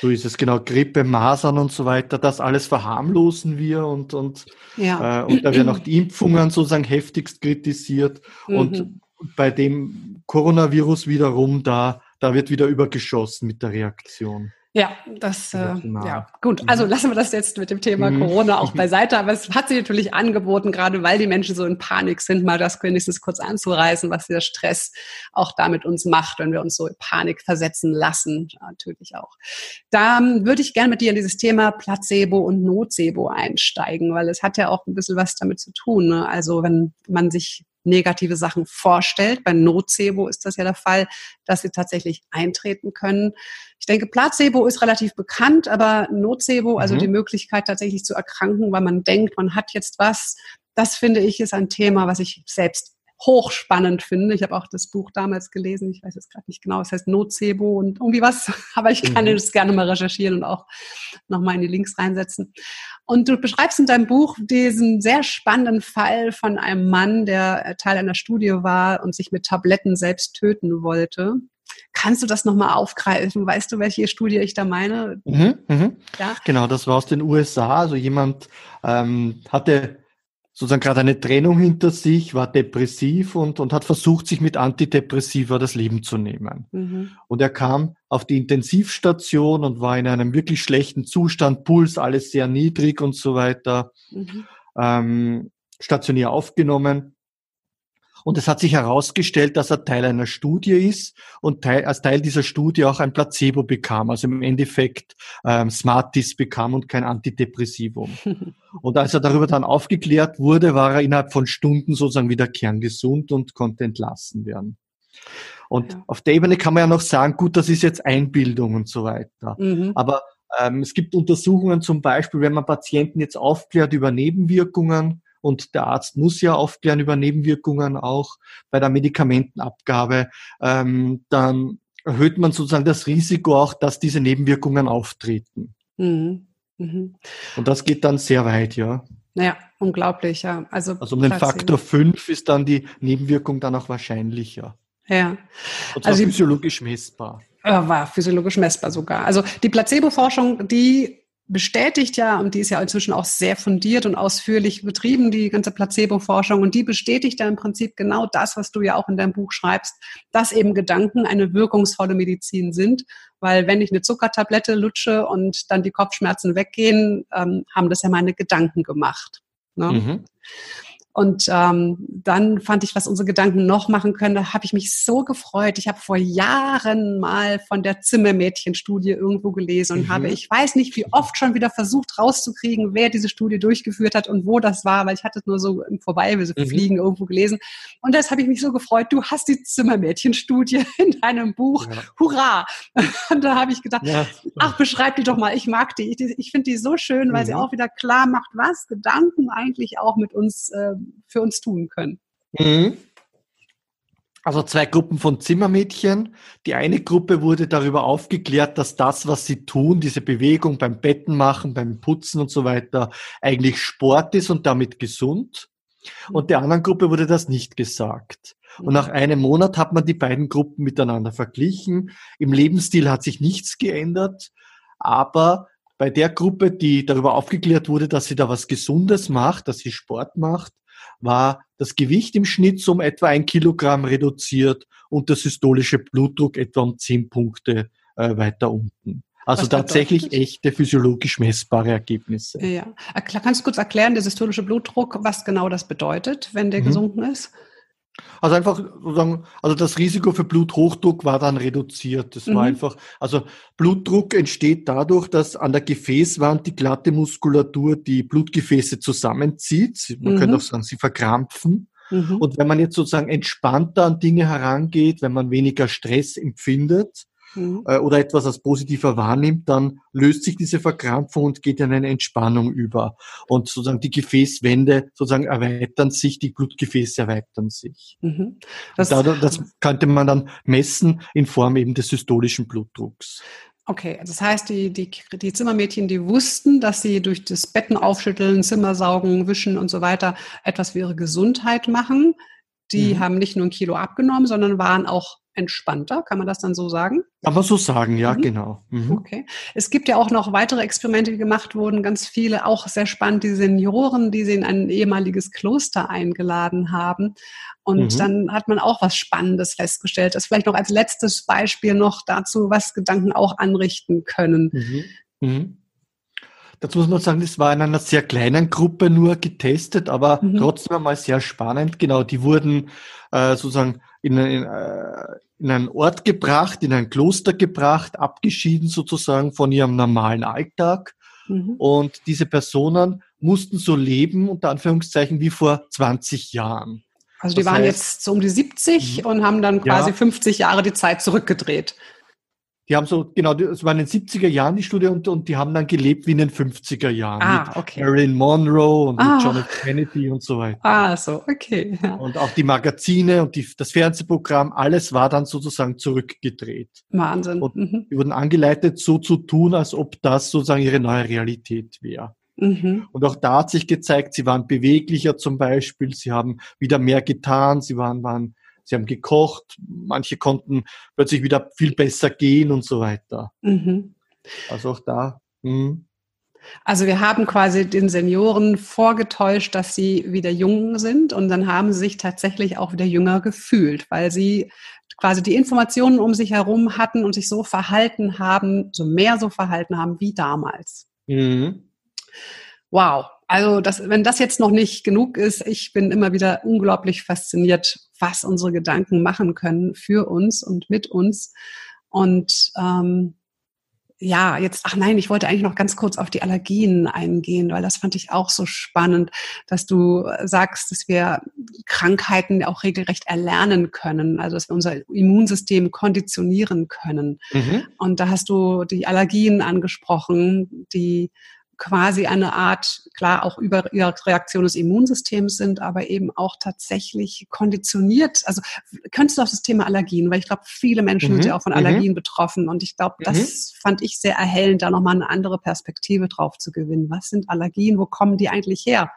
B: So ist es genau. Grippe, Masern und so weiter, das alles verharmlosen wir und, und, ja. äh, und da werden auch die Impfungen sozusagen heftigst kritisiert. Mhm. Und bei dem Coronavirus wiederum, da, da wird wieder übergeschossen mit der Reaktion.
A: Ja, das, äh, ja, gut. Also mhm. lassen wir das jetzt mit dem Thema mhm. Corona auch beiseite. Aber es hat sich natürlich angeboten, gerade weil die Menschen so in Panik sind, mal das wenigstens kurz anzureißen, was dieser Stress auch da mit uns macht, wenn wir uns so in Panik versetzen lassen. Natürlich auch. Da würde ich gerne mit dir in dieses Thema Placebo und Nocebo einsteigen, weil es hat ja auch ein bisschen was damit zu tun. Ne? Also wenn man sich negative Sachen vorstellt. Bei Nocebo ist das ja der Fall, dass sie tatsächlich eintreten können. Ich denke, Placebo ist relativ bekannt, aber Nocebo, also mhm. die Möglichkeit tatsächlich zu erkranken, weil man denkt, man hat jetzt was, das finde ich ist ein Thema, was ich selbst hochspannend finde. Ich habe auch das Buch damals gelesen, ich weiß jetzt gerade nicht genau, es heißt Nocebo und irgendwie was, aber ich kann mhm. das gerne mal recherchieren und auch nochmal in die Links reinsetzen. Und du beschreibst in deinem Buch diesen sehr spannenden Fall von einem Mann, der Teil einer Studie war und sich mit Tabletten selbst töten wollte. Kannst du das nochmal aufgreifen? Weißt du, welche Studie ich da meine?
B: Mhm, mh. ja? Genau, das war aus den USA. Also jemand ähm, hatte sozusagen gerade eine Trennung hinter sich, war depressiv und, und hat versucht, sich mit Antidepressiva das Leben zu nehmen. Mhm. Und er kam auf die Intensivstation und war in einem wirklich schlechten Zustand, Puls alles sehr niedrig und so weiter, mhm. ähm, stationär aufgenommen. Und es hat sich herausgestellt, dass er Teil einer Studie ist und Teil, als Teil dieser Studie auch ein Placebo bekam, also im Endeffekt ähm, Smarties bekam und kein Antidepressivum. und als er darüber dann aufgeklärt wurde, war er innerhalb von Stunden sozusagen wieder kerngesund und konnte entlassen werden. Und ja. auf der Ebene kann man ja noch sagen, gut, das ist jetzt Einbildung und so weiter. Mhm. Aber ähm, es gibt Untersuchungen zum Beispiel, wenn man Patienten jetzt aufklärt über Nebenwirkungen, und der Arzt muss ja aufklären über Nebenwirkungen auch bei der Medikamentenabgabe, ähm, dann erhöht man sozusagen das Risiko auch, dass diese Nebenwirkungen auftreten. Mhm. Mhm. Und das geht dann sehr weit, ja.
A: Ja, unglaublich, ja. Also,
B: also um den Faktor 5 ist dann die Nebenwirkung dann auch wahrscheinlicher.
A: Ja.
B: Und zwar also physiologisch messbar.
A: War physiologisch messbar sogar. Also die Placebo-Forschung, die bestätigt ja, und die ist ja inzwischen auch sehr fundiert und ausführlich betrieben, die ganze Placebo-Forschung, und die bestätigt ja im Prinzip genau das, was du ja auch in deinem Buch schreibst, dass eben Gedanken eine wirkungsvolle Medizin sind, weil wenn ich eine Zuckertablette lutsche und dann die Kopfschmerzen weggehen, ähm, haben das ja meine Gedanken gemacht. Ne? Mhm. Und ähm, dann fand ich, was unsere Gedanken noch machen können, da habe ich mich so gefreut. Ich habe vor Jahren mal von der Zimmermädchenstudie irgendwo gelesen und mhm. habe, ich weiß nicht, wie oft schon wieder versucht rauszukriegen, wer diese Studie durchgeführt hat und wo das war, weil ich hatte es nur so im Vorbeifliegen mhm. irgendwo gelesen. Und das habe ich mich so gefreut, du hast die Zimmermädchenstudie in deinem Buch. Ja. Hurra! Und da habe ich gedacht, ja. ach, beschreib die doch mal. Ich mag die. Ich, ich finde die so schön, weil mhm. sie auch wieder klar macht, was Gedanken eigentlich auch mit uns äh, für uns tun können. Mhm.
B: Also zwei Gruppen von Zimmermädchen. Die eine Gruppe wurde darüber aufgeklärt, dass das, was sie tun, diese Bewegung beim Betten machen, beim Putzen und so weiter, eigentlich Sport ist und damit gesund. Und der anderen Gruppe wurde das nicht gesagt. Und nach einem Monat hat man die beiden Gruppen miteinander verglichen. Im Lebensstil hat sich nichts geändert, aber bei der Gruppe, die darüber aufgeklärt wurde, dass sie da was Gesundes macht, dass sie Sport macht, war das Gewicht im Schnitt um etwa ein Kilogramm reduziert und der systolische Blutdruck etwa um zehn Punkte äh, weiter unten. Also tatsächlich echte physiologisch messbare Ergebnisse.
A: Ja. Kannst du kurz erklären, der systolische Blutdruck, was genau das bedeutet, wenn der mhm. gesunken ist?
B: Also einfach sozusagen, also das Risiko für Bluthochdruck war dann reduziert. Das mhm. war einfach, also Blutdruck entsteht dadurch, dass an der Gefäßwand die glatte Muskulatur die Blutgefäße zusammenzieht. Man mhm. könnte auch sagen, sie verkrampfen. Mhm. Und wenn man jetzt sozusagen entspannter an Dinge herangeht, wenn man weniger Stress empfindet, mhm. äh, oder etwas als positiver wahrnimmt, dann löst sich diese Verkrampfung und geht in eine Entspannung über. Und sozusagen die Gefäßwände sozusagen erweitern sich, die Blutgefäße erweitern sich. Mhm. Das, dadurch, das könnte man dann messen in Form eben des systolischen Blutdrucks.
A: Okay, das heißt, die, die, die Zimmermädchen, die wussten, dass sie durch das Betten aufschütteln, Zimmer saugen, wischen und so weiter etwas für ihre Gesundheit machen. Die mhm. haben nicht nur ein Kilo abgenommen, sondern waren auch entspannter, kann man das dann so sagen?
B: Man so sagen, ja, mhm. genau.
A: Mhm. Okay. Es gibt ja auch noch weitere Experimente, die gemacht wurden, ganz viele, auch sehr spannend, die Senioren, die sie in ein ehemaliges Kloster eingeladen haben. Und mhm. dann hat man auch was Spannendes festgestellt. Das vielleicht noch als letztes Beispiel noch dazu, was Gedanken auch anrichten können. Mhm.
B: Mhm. Dazu muss man sagen, das war in einer sehr kleinen Gruppe nur getestet, aber mhm. trotzdem einmal sehr spannend. Genau, die wurden äh, sozusagen in, in, äh, in einen Ort gebracht, in ein Kloster gebracht, abgeschieden sozusagen von ihrem normalen Alltag. Mhm. Und diese Personen mussten so leben, unter Anführungszeichen, wie vor 20 Jahren.
A: Also die das waren heißt, jetzt so um die 70 mhm. und haben dann quasi ja, 50 Jahre die Zeit zurückgedreht.
B: Die haben so, genau, es war in den 70er Jahren die Studie und, und die haben dann gelebt wie in den 50er Jahren. Ah, mit okay. Marilyn Monroe und ah. mit John F. Kennedy und so weiter.
A: Ah, so, okay.
B: Ja. Und auch die Magazine und die, das Fernsehprogramm, alles war dann sozusagen zurückgedreht.
A: Wahnsinn. Und
B: mhm. die wurden angeleitet, so zu tun, als ob das sozusagen ihre neue Realität wäre. Mhm. Und auch da hat sich gezeigt, sie waren beweglicher zum Beispiel, sie haben wieder mehr getan, sie waren, waren sie haben gekocht, manche konnten plötzlich wieder viel besser gehen und so weiter. Mhm. Also auch da. Mh. Hm.
A: Also wir haben quasi den Senioren vorgetäuscht, dass sie wieder jung sind und dann haben sie sich tatsächlich auch wieder jünger gefühlt, weil sie quasi die Informationen um sich herum hatten und sich so verhalten haben, so mehr so verhalten haben wie damals. Mhm. Wow. Also das, wenn das jetzt noch nicht genug ist, ich bin immer wieder unglaublich fasziniert, was unsere Gedanken machen können für uns und mit uns. Und ähm, ja, jetzt, ach nein, ich wollte eigentlich noch ganz kurz auf die Allergien eingehen, weil das fand ich auch so spannend, dass du sagst, dass wir Krankheiten auch regelrecht erlernen können, also dass wir unser Immunsystem konditionieren können. Mhm. Und da hast du die Allergien angesprochen, die quasi eine Art, klar auch Überreaktion des Immunsystems sind, aber eben auch tatsächlich konditioniert. Also könntest du auch das Thema Allergien, weil ich glaube, viele Menschen mhm. sind ja auch von mhm. Allergien mhm. betroffen und ich glaube, das mhm. fand ich sehr erhellend, da nochmal eine andere Perspektive drauf zu gewinnen. Was sind Allergien? Wo kommen die eigentlich her?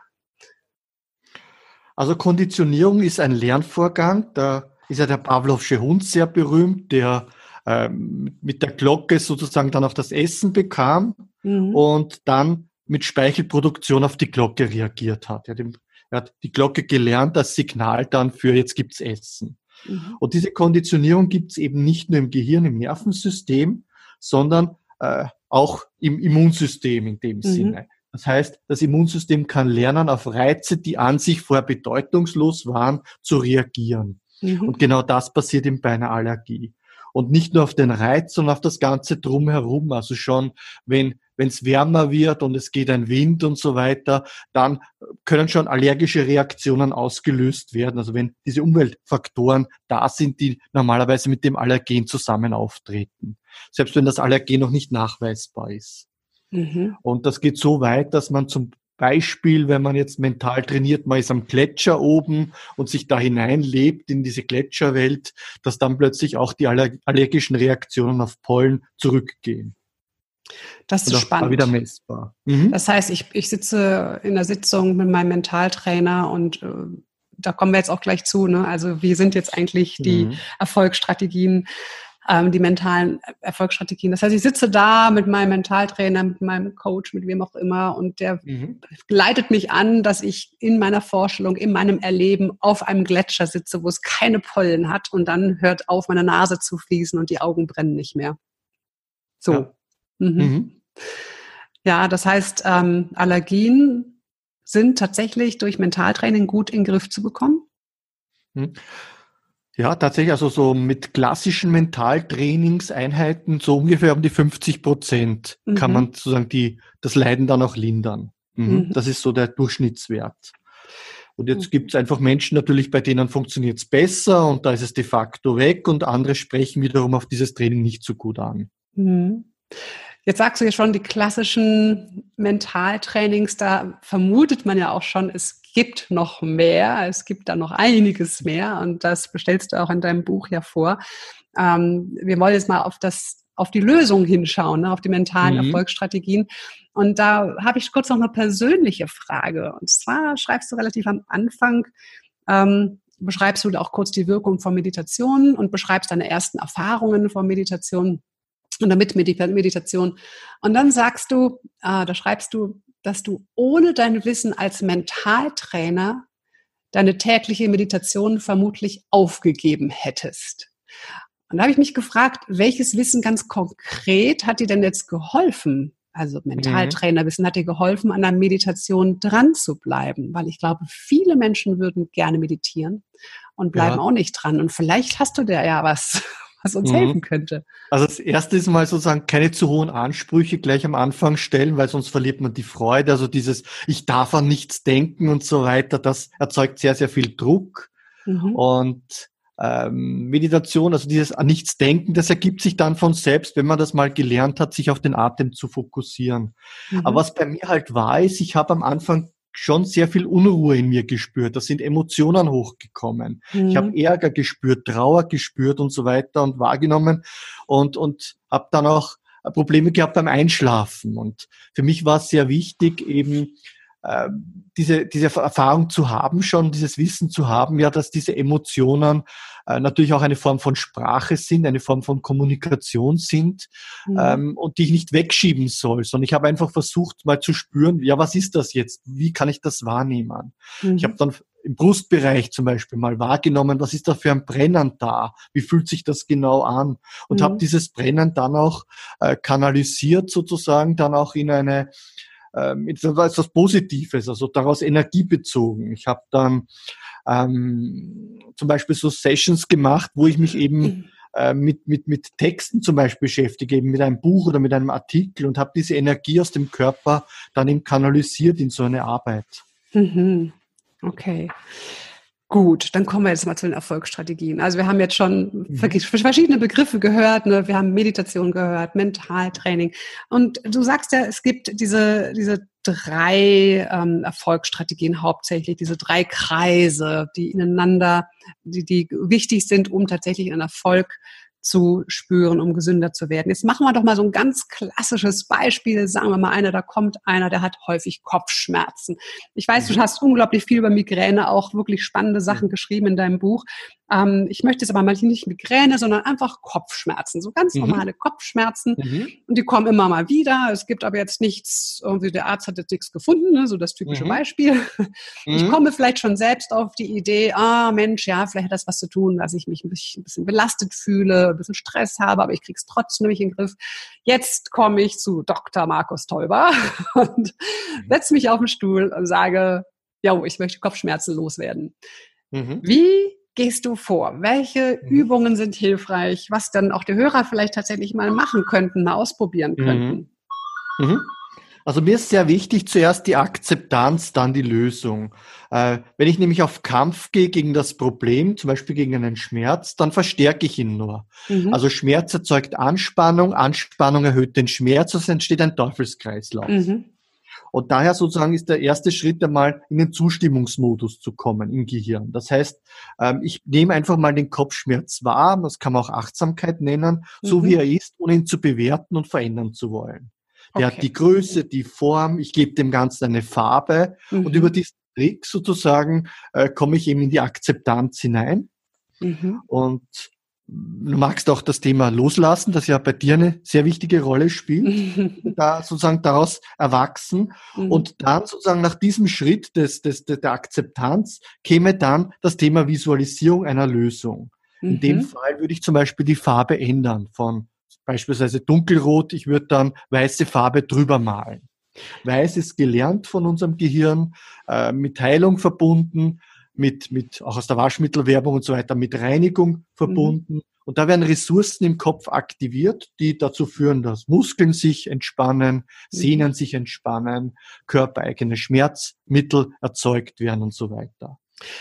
B: Also Konditionierung ist ein Lernvorgang. Da ist ja der Pavlovsche Hund sehr berühmt, der ähm, mit der Glocke sozusagen dann auch das Essen bekam. mhm. und dann mit Speichelproduktion auf die Glocke reagiert hat. Er hat, er hat die Glocke gelernt, das Signal dann für jetzt gibt's Essen. Mhm. Und diese Konditionierung gibt's eben nicht nur im Gehirn, im Nervensystem, sondern äh, auch im Immunsystem in dem mhm. Sinne. Das heißt, das Immunsystem kann lernen, auf Reize, die an sich vorher bedeutungslos waren, zu reagieren. Mhm. Und genau das passiert eben bei einer Allergie. Und nicht nur auf den Reiz, sondern auf das Ganze drumherum. Also schon, wenn wenn es wärmer wird und es geht ein Wind und so weiter, dann können schon allergische Reaktionen ausgelöst werden. Also wenn diese Umweltfaktoren da sind, die normalerweise mit dem Allergen zusammen auftreten. Selbst wenn das Allergen noch nicht nachweisbar ist. Mhm. Und das geht so weit, dass man zum Beispiel, wenn man jetzt mental trainiert, man ist am Gletscher oben und sich da hineinlebt in diese Gletscherwelt, dass dann plötzlich auch die allergischen Reaktionen auf Pollen zurückgehen.
A: Das ist spannend.
B: wieder messbar.
A: Mhm. Das heißt, ich, ich sitze in der Sitzung mit meinem Mentaltrainer und äh, da kommen wir jetzt auch gleich zu. Ne? Also wie sind jetzt eigentlich die mhm. Erfolgsstrategien ähm, die mentalen Erfolgsstrategien. Das heißt, ich sitze da mit meinem Mentaltrainer, mit meinem Coach, mit wem auch immer und der mhm. leitet mich an, dass ich in meiner Vorstellung, in meinem Erleben auf einem Gletscher sitze, wo es keine Pollen hat und dann hört auf, meine Nase zu fließen und die Augen brennen nicht mehr. So. Ja, mhm. Mhm. ja das heißt, ähm, Allergien sind tatsächlich durch Mentaltraining gut in den Griff zu bekommen.
B: Mhm. Ja, tatsächlich, also so mit klassischen Mentaltrainingseinheiten so ungefähr um die 50 Prozent mhm. kann man sozusagen die, das Leiden dann auch lindern. Mhm. Mhm. Das ist so der Durchschnittswert. Und jetzt gibt es einfach Menschen natürlich, bei denen funktioniert es besser und da ist es de facto weg und andere sprechen wiederum auf dieses Training nicht so gut an.
A: Mhm. Jetzt sagst du ja schon, die klassischen Mentaltrainings, da vermutet man ja auch schon, es gibt noch mehr, es gibt da noch einiges mehr und das bestellst du auch in deinem Buch ja vor. Ähm, wir wollen jetzt mal auf das auf die Lösung hinschauen, ne, auf die mentalen mhm. Erfolgsstrategien. Und da habe ich kurz noch eine persönliche Frage. Und zwar schreibst du relativ am Anfang, ähm, beschreibst du auch kurz die Wirkung von Meditation und beschreibst deine ersten Erfahrungen von Meditation und damit Meditation. Und dann sagst du, äh, da schreibst du, dass du ohne dein Wissen als Mentaltrainer deine tägliche Meditation vermutlich aufgegeben hättest. Und da habe ich mich gefragt, welches Wissen ganz konkret hat dir denn jetzt geholfen? Also Mentaltrainerwissen hat dir geholfen, an der Meditation dran zu bleiben, weil ich glaube, viele Menschen würden gerne meditieren und bleiben ja. auch nicht dran. Und vielleicht hast du da ja was, was uns mhm. helfen könnte.
B: Also das erste ist mal sozusagen keine zu hohen Ansprüche gleich am Anfang stellen, weil sonst verliert man die Freude. Also dieses Ich darf an nichts denken und so weiter, das erzeugt sehr, sehr viel Druck. Mhm. Und ähm, Meditation, also dieses an nichts denken, das ergibt sich dann von selbst, wenn man das mal gelernt hat, sich auf den Atem zu fokussieren. Mhm. Aber was bei mir halt war, ist, ich habe am Anfang schon sehr viel Unruhe in mir gespürt. Da sind Emotionen hochgekommen. Mhm. Ich habe Ärger gespürt, Trauer gespürt und so weiter und wahrgenommen und, und habe dann auch Probleme gehabt beim Einschlafen. Und für mich war es sehr wichtig, eben äh, diese, diese Erfahrung zu haben, schon dieses Wissen zu haben, ja, dass diese Emotionen äh, natürlich auch eine Form von Sprache sind, eine Form von Kommunikation sind mhm. ähm, und die ich nicht wegschieben soll, sondern ich habe einfach versucht, mal zu spüren, ja, was ist das jetzt? Wie kann ich das wahrnehmen? Mhm. Ich habe dann im Brustbereich zum Beispiel mal wahrgenommen, was ist da für ein Brennen da? Wie fühlt sich das genau an? Und mhm. habe dieses Brennen dann auch äh, kanalisiert sozusagen, dann auch in eine ähm, etwas Positives, also daraus Energie bezogen. Ich habe dann ähm, zum Beispiel so Sessions gemacht, wo ich mich eben äh, mit, mit, mit Texten zum Beispiel beschäftige, eben mit einem Buch oder mit einem Artikel und habe diese Energie aus dem Körper dann eben kanalisiert in so eine Arbeit.
A: Mhm. Okay. Gut, dann kommen wir jetzt mal zu den Erfolgsstrategien. Also wir haben jetzt schon mhm. verschiedene Begriffe gehört, ne? wir haben Meditation gehört, Mentaltraining. Und du sagst ja, es gibt diese, diese drei ähm, Erfolgsstrategien hauptsächlich, diese drei Kreise, die ineinander, die, die wichtig sind, um tatsächlich einen Erfolg zu spüren, um gesünder zu werden. Jetzt machen wir doch mal so ein ganz klassisches Beispiel. Sagen wir mal einer, da kommt einer, der hat häufig Kopfschmerzen. Ich weiß, du mhm. hast unglaublich viel über Migräne, auch wirklich spannende Sachen geschrieben in deinem Buch. Ähm, ich möchte jetzt aber mal nicht Migräne, sondern einfach Kopfschmerzen, so ganz mhm. normale Kopfschmerzen. Mhm. Und die kommen immer mal wieder. Es gibt aber jetzt nichts, irgendwie der Arzt hat jetzt nichts gefunden, ne? so das typische mhm. Beispiel. Ich mhm. komme vielleicht schon selbst auf die Idee, ah Mensch, ja, vielleicht hat das was zu tun, dass ich mich ein bisschen, ein bisschen belastet fühle, ein bisschen Stress habe, aber ich krieg's trotzdem nicht in den Griff. Jetzt komme ich zu Dr. Markus Teuber und mhm. setze mich auf den Stuhl und sage, ja, ich möchte Kopfschmerzen loswerden. Mhm. Wie gehst du vor? Welche mhm. Übungen sind hilfreich? Was dann auch die Hörer vielleicht tatsächlich mal machen könnten, mal ausprobieren mhm. könnten?
B: Mhm. Also mir ist sehr wichtig zuerst die Akzeptanz, dann die Lösung. Äh, wenn ich nämlich auf Kampf gehe gegen das Problem, zum Beispiel gegen einen Schmerz, dann verstärke ich ihn nur. Mhm. Also Schmerz erzeugt Anspannung, Anspannung erhöht den Schmerz, es entsteht ein Teufelskreislauf. Mhm. Und daher sozusagen ist der erste Schritt einmal in den Zustimmungsmodus zu kommen im Gehirn. Das heißt, ähm, ich nehme einfach mal den Kopfschmerz wahr, das kann man auch Achtsamkeit nennen, so mhm. wie er ist, ohne ihn zu bewerten und verändern zu wollen. Der okay. hat die Größe, die Form, ich gebe dem Ganzen eine Farbe mhm. und über diesen Trick sozusagen äh, komme ich eben in die Akzeptanz hinein. Mhm. Und Du magst auch das Thema Loslassen, das ja bei dir eine sehr wichtige Rolle spielt, da sozusagen daraus erwachsen. Mhm. Und dann sozusagen nach diesem Schritt des, des, der Akzeptanz käme dann das Thema Visualisierung einer Lösung. In dem mhm. Fall würde ich zum Beispiel die Farbe ändern von beispielsweise dunkelrot, ich würde dann weiße Farbe drüber malen. Weiß ist gelernt von unserem Gehirn, äh, mit Heilung verbunden mit, mit auch aus der Waschmittelwerbung und so weiter, mit Reinigung verbunden. Mhm. Und da werden Ressourcen im Kopf aktiviert, die dazu führen, dass Muskeln sich entspannen, mhm. Sehnen sich entspannen, körpereigene Schmerzmittel erzeugt werden und so weiter.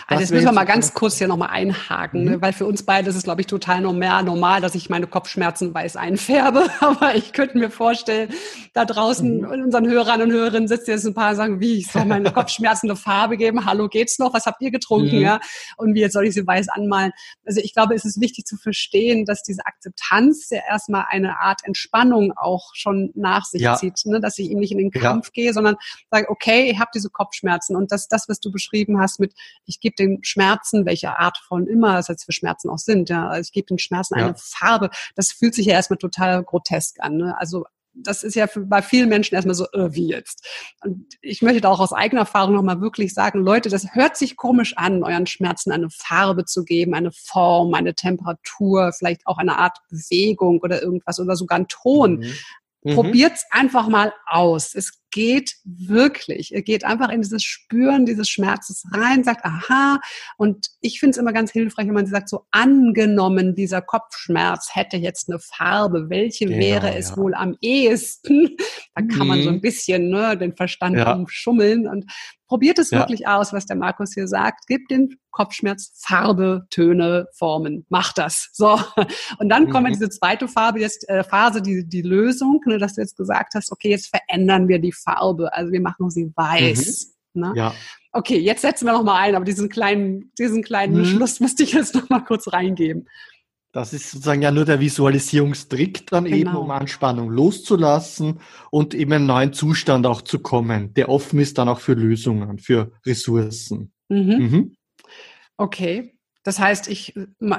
A: Also jetzt müssen wir mal ganz kurz hier nochmal einhaken, ne? mhm. weil für uns beide ist es, glaube ich, total normal, normal, dass ich meine Kopfschmerzen weiß einfärbe. Aber ich könnte mir vorstellen, da draußen mhm. unseren Hörern und Hörerinnen sitzt jetzt ein paar und sagen, wie, ich soll meine Kopfschmerzen eine Farbe geben? Hallo, geht's noch? Was habt ihr getrunken? Mhm. Ja? Und wie jetzt soll ich sie weiß anmalen? Also ich glaube, es ist wichtig zu verstehen, dass diese Akzeptanz ja erstmal eine Art Entspannung auch schon nach sich ja. zieht, ne? dass ich ihm nicht in den Kampf ja. gehe, sondern sage, okay, ich habe diese Kopfschmerzen und das, das, was du beschrieben hast mit ich gebe den Schmerzen, welche Art von immer es jetzt für Schmerzen auch sind, ja, also ich gebe den Schmerzen ja. eine Farbe. Das fühlt sich ja erstmal total grotesk an. Ne? Also das ist ja für, bei vielen Menschen erstmal so, äh, wie jetzt. Und ich möchte auch aus eigener Erfahrung nochmal wirklich sagen, Leute, das hört sich komisch an, euren Schmerzen eine Farbe zu geben, eine Form, eine Temperatur, vielleicht auch eine Art Bewegung oder irgendwas oder sogar einen Ton. Mhm. Mhm. Probiert's einfach mal aus. Es geht wirklich. Ihr geht einfach in dieses Spüren dieses Schmerzes rein, sagt, aha. Und ich finde es immer ganz hilfreich, wenn man sagt, so angenommen, dieser Kopfschmerz hätte jetzt eine Farbe. Welche genau, wäre es ja. wohl am ehesten? Da kann mhm. man so ein mhm. bisschen ne, den Verstand ja. umschummeln und probiert es ja. wirklich aus, was der Markus hier sagt. Gebt den Kopfschmerz Farbe, Töne, Formen. Macht das. So. Und dann mhm. kommt diese zweite Farbe, jetzt äh, Phase, die, die Lösung, ne, dass du jetzt gesagt hast, okay, jetzt verändern wir die Farbe. Also wir machen sie weiß. Mhm. Ne? Ja. Okay, jetzt setzen wir noch mal ein, aber diesen kleinen, diesen kleinen mhm. Schluss müsste ich jetzt noch mal kurz reingeben.
B: Das ist sozusagen ja nur der Visualisierungstrick dann genau. eben, um Anspannung loszulassen und eben einen neuen Zustand auch zu kommen, der offen ist dann auch für Lösungen, für Ressourcen. Mhm.
A: Mhm. Okay. Das heißt, ich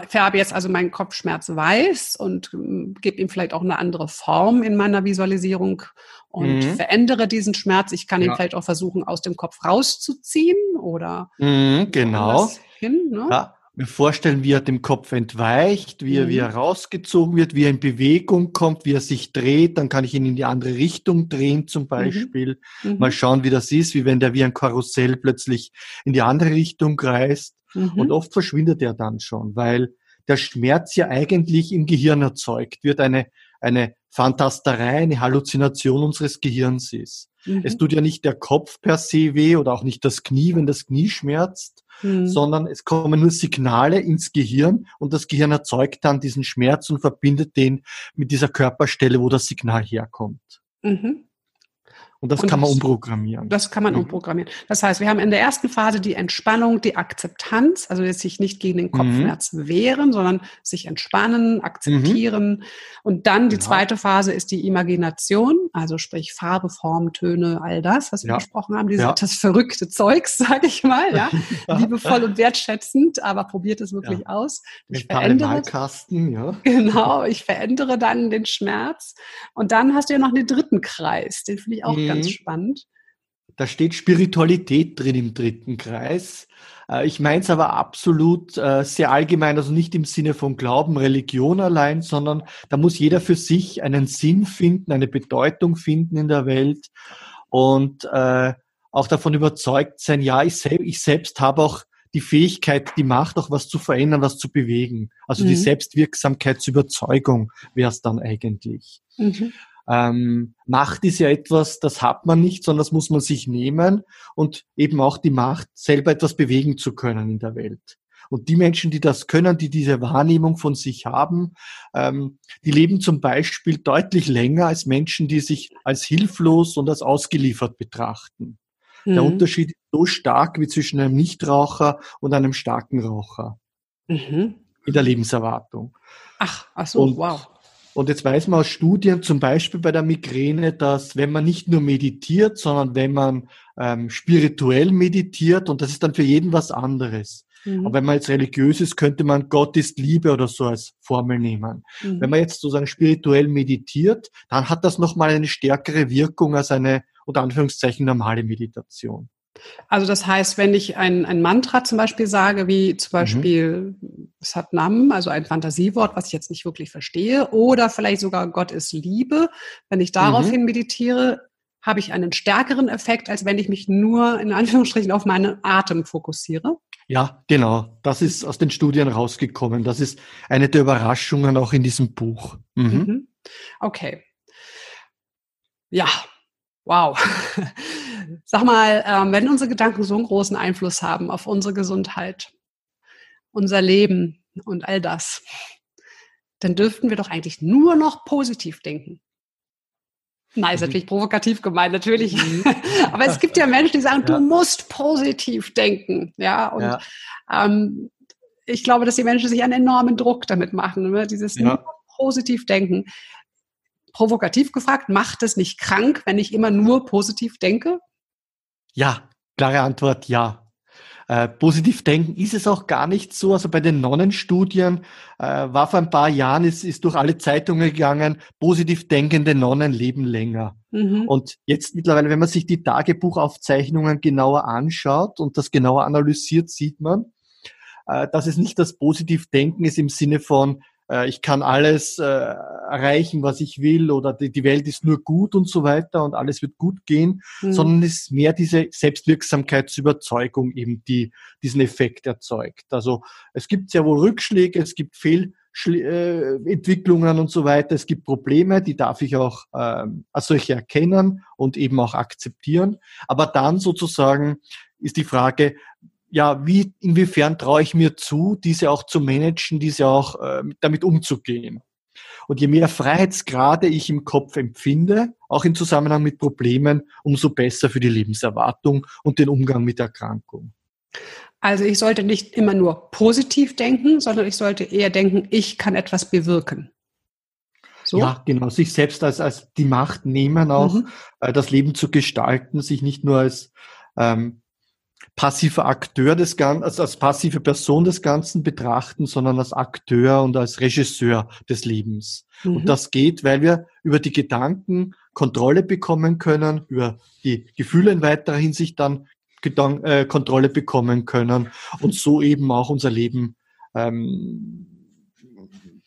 A: färbe jetzt also meinen Kopfschmerz weiß und hm, gebe ihm vielleicht auch eine andere Form in meiner Visualisierung und mhm. verändere diesen Schmerz. Ich kann ja. ihn vielleicht auch versuchen, aus dem Kopf rauszuziehen oder
B: mhm, genau. hin. Ne? Ja mir vorstellen, wie er dem Kopf entweicht, wie er, wie er mhm. rausgezogen wird, wie er in Bewegung kommt, wie er sich dreht, dann kann ich ihn in die andere Richtung drehen zum mhm. Beispiel. Mhm. Mal schauen, wie das ist, wie wenn der wie ein Karussell plötzlich in die andere Richtung kreist. Mhm. Und oft verschwindet er dann schon, weil der Schmerz ja eigentlich im Gehirn erzeugt wird, eine, eine Fantasterei, eine Halluzination unseres Gehirns ist. Mhm. Es tut ja nicht der Kopf per se weh oder auch nicht das Knie, wenn das Knie schmerzt, mhm. sondern es kommen nur Signale ins Gehirn und das Gehirn erzeugt dann diesen Schmerz und verbindet den mit dieser Körperstelle, wo das Signal herkommt.
A: Mhm.
B: Und das und kann man umprogrammieren.
A: Das kann man mhm. umprogrammieren. Das heißt, wir haben in der ersten Phase die Entspannung, die Akzeptanz, also jetzt sich nicht gegen den Kopfschmerz mhm. wehren, sondern sich entspannen, akzeptieren. Mhm. Und dann die ja. zweite Phase ist die Imagination, also sprich Farbe, Form, Töne, all das, was wir ja. besprochen haben, diese, ja. das verrückte Zeugs, sage ich mal, ja. Liebevoll und wertschätzend, aber probiert es wirklich aus.
B: Ich verändere, ja.
A: Genau, ich verändere dann den Schmerz. Und dann hast du ja noch den dritten Kreis, den finde ich auch ganz mhm. spannend.
B: Da steht Spiritualität drin im dritten Kreis. Äh, ich meine es aber absolut äh, sehr allgemein, also nicht im Sinne von Glauben, Religion allein, sondern da muss jeder für sich einen Sinn finden, eine Bedeutung finden in der Welt und äh, auch davon überzeugt sein, ja, ich, sel ich selbst habe auch die Fähigkeit, die Macht, auch was zu verändern, was zu bewegen. Also mhm. die Selbstwirksamkeitsüberzeugung wäre es dann eigentlich. Mhm. Ähm, Macht ist ja etwas, das hat man nicht, sondern das muss man sich nehmen und eben auch die Macht, selber etwas bewegen zu können in der Welt. Und die Menschen, die das können, die diese Wahrnehmung von sich haben, ähm, die leben zum Beispiel deutlich länger als Menschen, die sich als hilflos und als ausgeliefert betrachten. Mhm. Der Unterschied ist so stark wie zwischen einem Nichtraucher und einem starken Raucher mhm. in der Lebenserwartung.
A: Ach, ach so, und, wow.
B: Und jetzt weiß man aus Studien, zum Beispiel bei der Migräne, dass wenn man nicht nur meditiert, sondern wenn man ähm, spirituell meditiert, und das ist dann für jeden was anderes. Mhm. Aber wenn man jetzt religiös ist, könnte man Gott ist Liebe oder so als Formel nehmen. Mhm. Wenn man jetzt sozusagen spirituell meditiert, dann hat das nochmal eine stärkere Wirkung als eine, unter Anführungszeichen, normale Meditation.
A: Also das heißt, wenn ich ein, ein Mantra zum Beispiel sage, wie zum mhm. Beispiel mhm. Satnam, also ein Fantasiewort, was ich jetzt nicht wirklich verstehe, oder vielleicht sogar Gott ist Liebe, wenn ich daraufhin mhm. meditiere, habe ich einen stärkeren Effekt, als wenn ich mich nur in Anführungsstrichen auf meinen Atem fokussiere.
B: Ja, genau. Das ist aus den Studien rausgekommen. Das ist eine der Überraschungen auch in diesem Buch. Mhm.
A: Mhm. Okay. Ja, wow. Sag mal, ähm, wenn unsere Gedanken so einen großen Einfluss haben auf unsere Gesundheit, unser Leben und all das, dann dürften wir doch eigentlich nur noch positiv denken. Nein, ist mhm. natürlich provokativ gemeint, natürlich. Mhm. Aber es gibt ja Menschen, die sagen, ja. du musst positiv denken. Ja, und ja. Ähm, ich glaube, dass die Menschen sich einen enormen Druck damit machen, ne? dieses ja. positiv denken. Provokativ gefragt, macht es nicht krank, wenn ich immer nur positiv denke?
B: Ja, klare Antwort, ja. Äh, positiv denken ist es auch gar nicht so. Also bei den Nonnenstudien äh, war vor ein paar Jahren, ist, ist durch alle Zeitungen gegangen, positiv denkende Nonnen leben länger. Mhm. Und jetzt mittlerweile, wenn man sich die Tagebuchaufzeichnungen genauer anschaut und das genauer analysiert, sieht man, äh, dass es nicht das Positivdenken ist im Sinne von, äh, ich kann alles äh, erreichen, was ich will oder die, die, Welt ist nur gut und so weiter und alles wird gut gehen, mhm. sondern es ist mehr diese Selbstwirksamkeitsüberzeugung eben, die diesen Effekt erzeugt. Also es gibt sehr wohl Rückschläge, es gibt Fehlentwicklungen äh, und so weiter, es gibt Probleme, die darf ich auch äh, als solche erkennen und eben auch akzeptieren. Aber dann sozusagen ist die Frage, ja, wie, inwiefern traue ich mir zu, diese auch zu managen, diese auch äh, damit umzugehen. Und je mehr Freiheitsgrade ich im Kopf empfinde, auch im Zusammenhang mit Problemen, umso besser für die Lebenserwartung und den Umgang mit Erkrankung.
A: Also ich sollte nicht immer nur positiv denken, sondern ich sollte eher denken, ich kann etwas bewirken.
B: So? Ja, genau, sich selbst als, als die Macht nehmen, auch mhm. äh, das Leben zu gestalten, sich nicht nur als ähm, passiver Akteur des Ganzen, also als passive Person des Ganzen betrachten, sondern als Akteur und als Regisseur des Lebens. Mhm. Und das geht, weil wir über die Gedanken Kontrolle bekommen können, über die Gefühle in weiterer Hinsicht dann Gedan äh, Kontrolle bekommen können und so eben auch unser Leben ähm,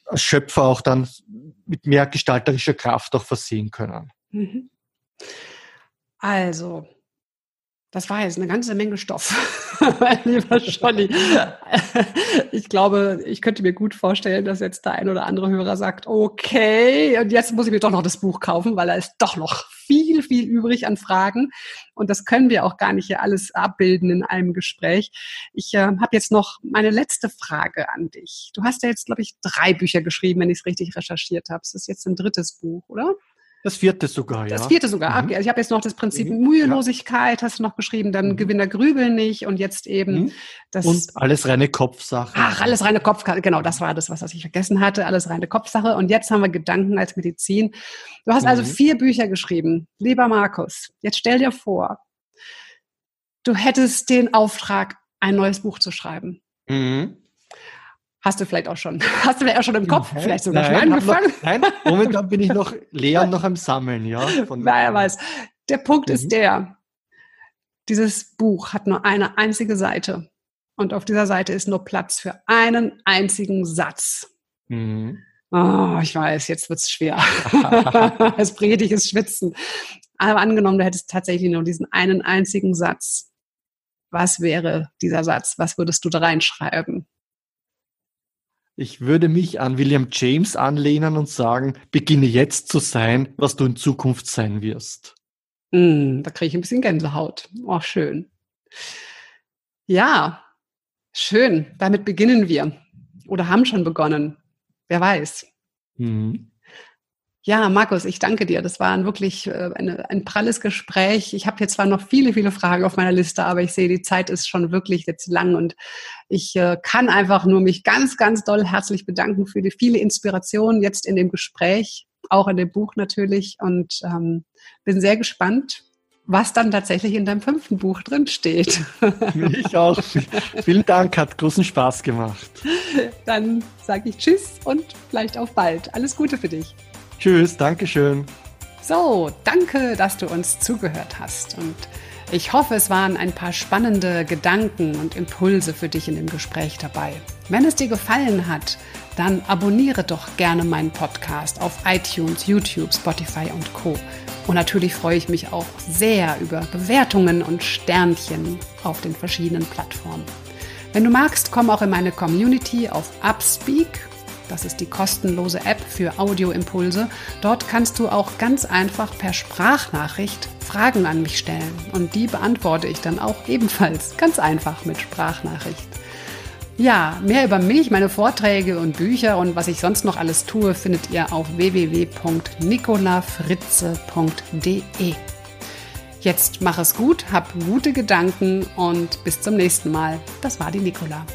B: als Schöpfer auch dann mit mehr gestalterischer Kraft auch versehen können. Mhm.
A: Also, das war jetzt eine ganze Menge Stoff, mein lieber Scholli. Ich glaube, ich könnte mir gut vorstellen, dass jetzt der ein oder andere Hörer sagt, okay, und jetzt muss ich mir doch noch das Buch kaufen, weil da ist doch noch viel, viel übrig an Fragen. Und das können wir auch gar nicht hier alles abbilden in einem Gespräch. Ich äh, habe jetzt noch meine letzte Frage an dich. Du hast ja jetzt, glaube ich, drei Bücher geschrieben, wenn ich es richtig recherchiert habe. Es ist jetzt ein drittes Buch, oder?
B: Das vierte sogar,
A: ja. Das vierte sogar. Mhm. Okay. Also ich habe jetzt noch das Prinzip mhm. Mühelosigkeit, hast du noch geschrieben, dann mhm. Gewinner grübeln nicht und jetzt eben
B: mhm. das. Und alles reine Kopfsache.
A: Ach, alles reine Kopfsache. Genau, das war das, was ich vergessen hatte. Alles reine Kopfsache. Und jetzt haben wir Gedanken als Medizin. Du hast also mhm. vier Bücher geschrieben. Lieber Markus, jetzt stell dir vor, du hättest den Auftrag, ein neues Buch zu schreiben. Mhm. Hast du vielleicht auch schon. Hast du vielleicht auch schon im Kopf, nein, vielleicht sogar nein, schon angefangen?
B: Noch, nein, momentan bin ich noch leer und noch am Sammeln, ja.
A: Von Wer weiß. Der Punkt mhm. ist der, dieses Buch hat nur eine einzige Seite. Und auf dieser Seite ist nur Platz für einen einzigen Satz. Mhm. Oh, ich weiß, jetzt wird's schwer. es bringt dich ins Schwitzen. Aber angenommen, du hättest tatsächlich nur diesen einen einzigen Satz. Was wäre dieser Satz? Was würdest du da reinschreiben?
B: Ich würde mich an William James anlehnen und sagen, beginne jetzt zu sein, was du in Zukunft sein wirst.
A: Mm, da kriege ich ein bisschen Gänsehaut. Oh, schön. Ja, schön. Damit beginnen wir. Oder haben schon begonnen. Wer weiß. Mhm. Ja, Markus, ich danke dir. Das war ein wirklich äh, eine, ein pralles Gespräch. Ich habe jetzt zwar noch viele, viele Fragen auf meiner Liste, aber ich sehe, die Zeit ist schon wirklich jetzt lang und ich äh, kann einfach nur mich ganz, ganz doll herzlich bedanken für die viele Inspirationen jetzt in dem Gespräch, auch in dem Buch natürlich und ähm, bin sehr gespannt, was dann tatsächlich in deinem fünften Buch drin steht.
B: Ich auch. Vielen Dank, hat großen Spaß gemacht.
A: Dann sage ich Tschüss und vielleicht auf bald. Alles Gute für dich.
B: Tschüss, Dankeschön.
A: So, danke, dass du uns zugehört hast und ich hoffe, es waren ein paar spannende Gedanken und Impulse für dich in dem Gespräch dabei. Wenn es dir gefallen hat, dann abonniere doch gerne meinen Podcast auf iTunes, YouTube, Spotify und Co. Und natürlich freue ich mich auch sehr über Bewertungen und Sternchen auf den verschiedenen Plattformen. Wenn du magst, komm auch in meine Community auf Upspeak das ist die kostenlose App für Audioimpulse. Dort kannst du auch ganz einfach per Sprachnachricht Fragen an mich stellen. Und die beantworte ich dann auch ebenfalls ganz einfach mit Sprachnachricht. Ja, mehr über mich, meine Vorträge und Bücher und was ich sonst noch alles tue, findet ihr auf www.nicolafritze.de. Jetzt mach es gut, hab gute Gedanken und bis zum nächsten Mal. Das war die Nicola.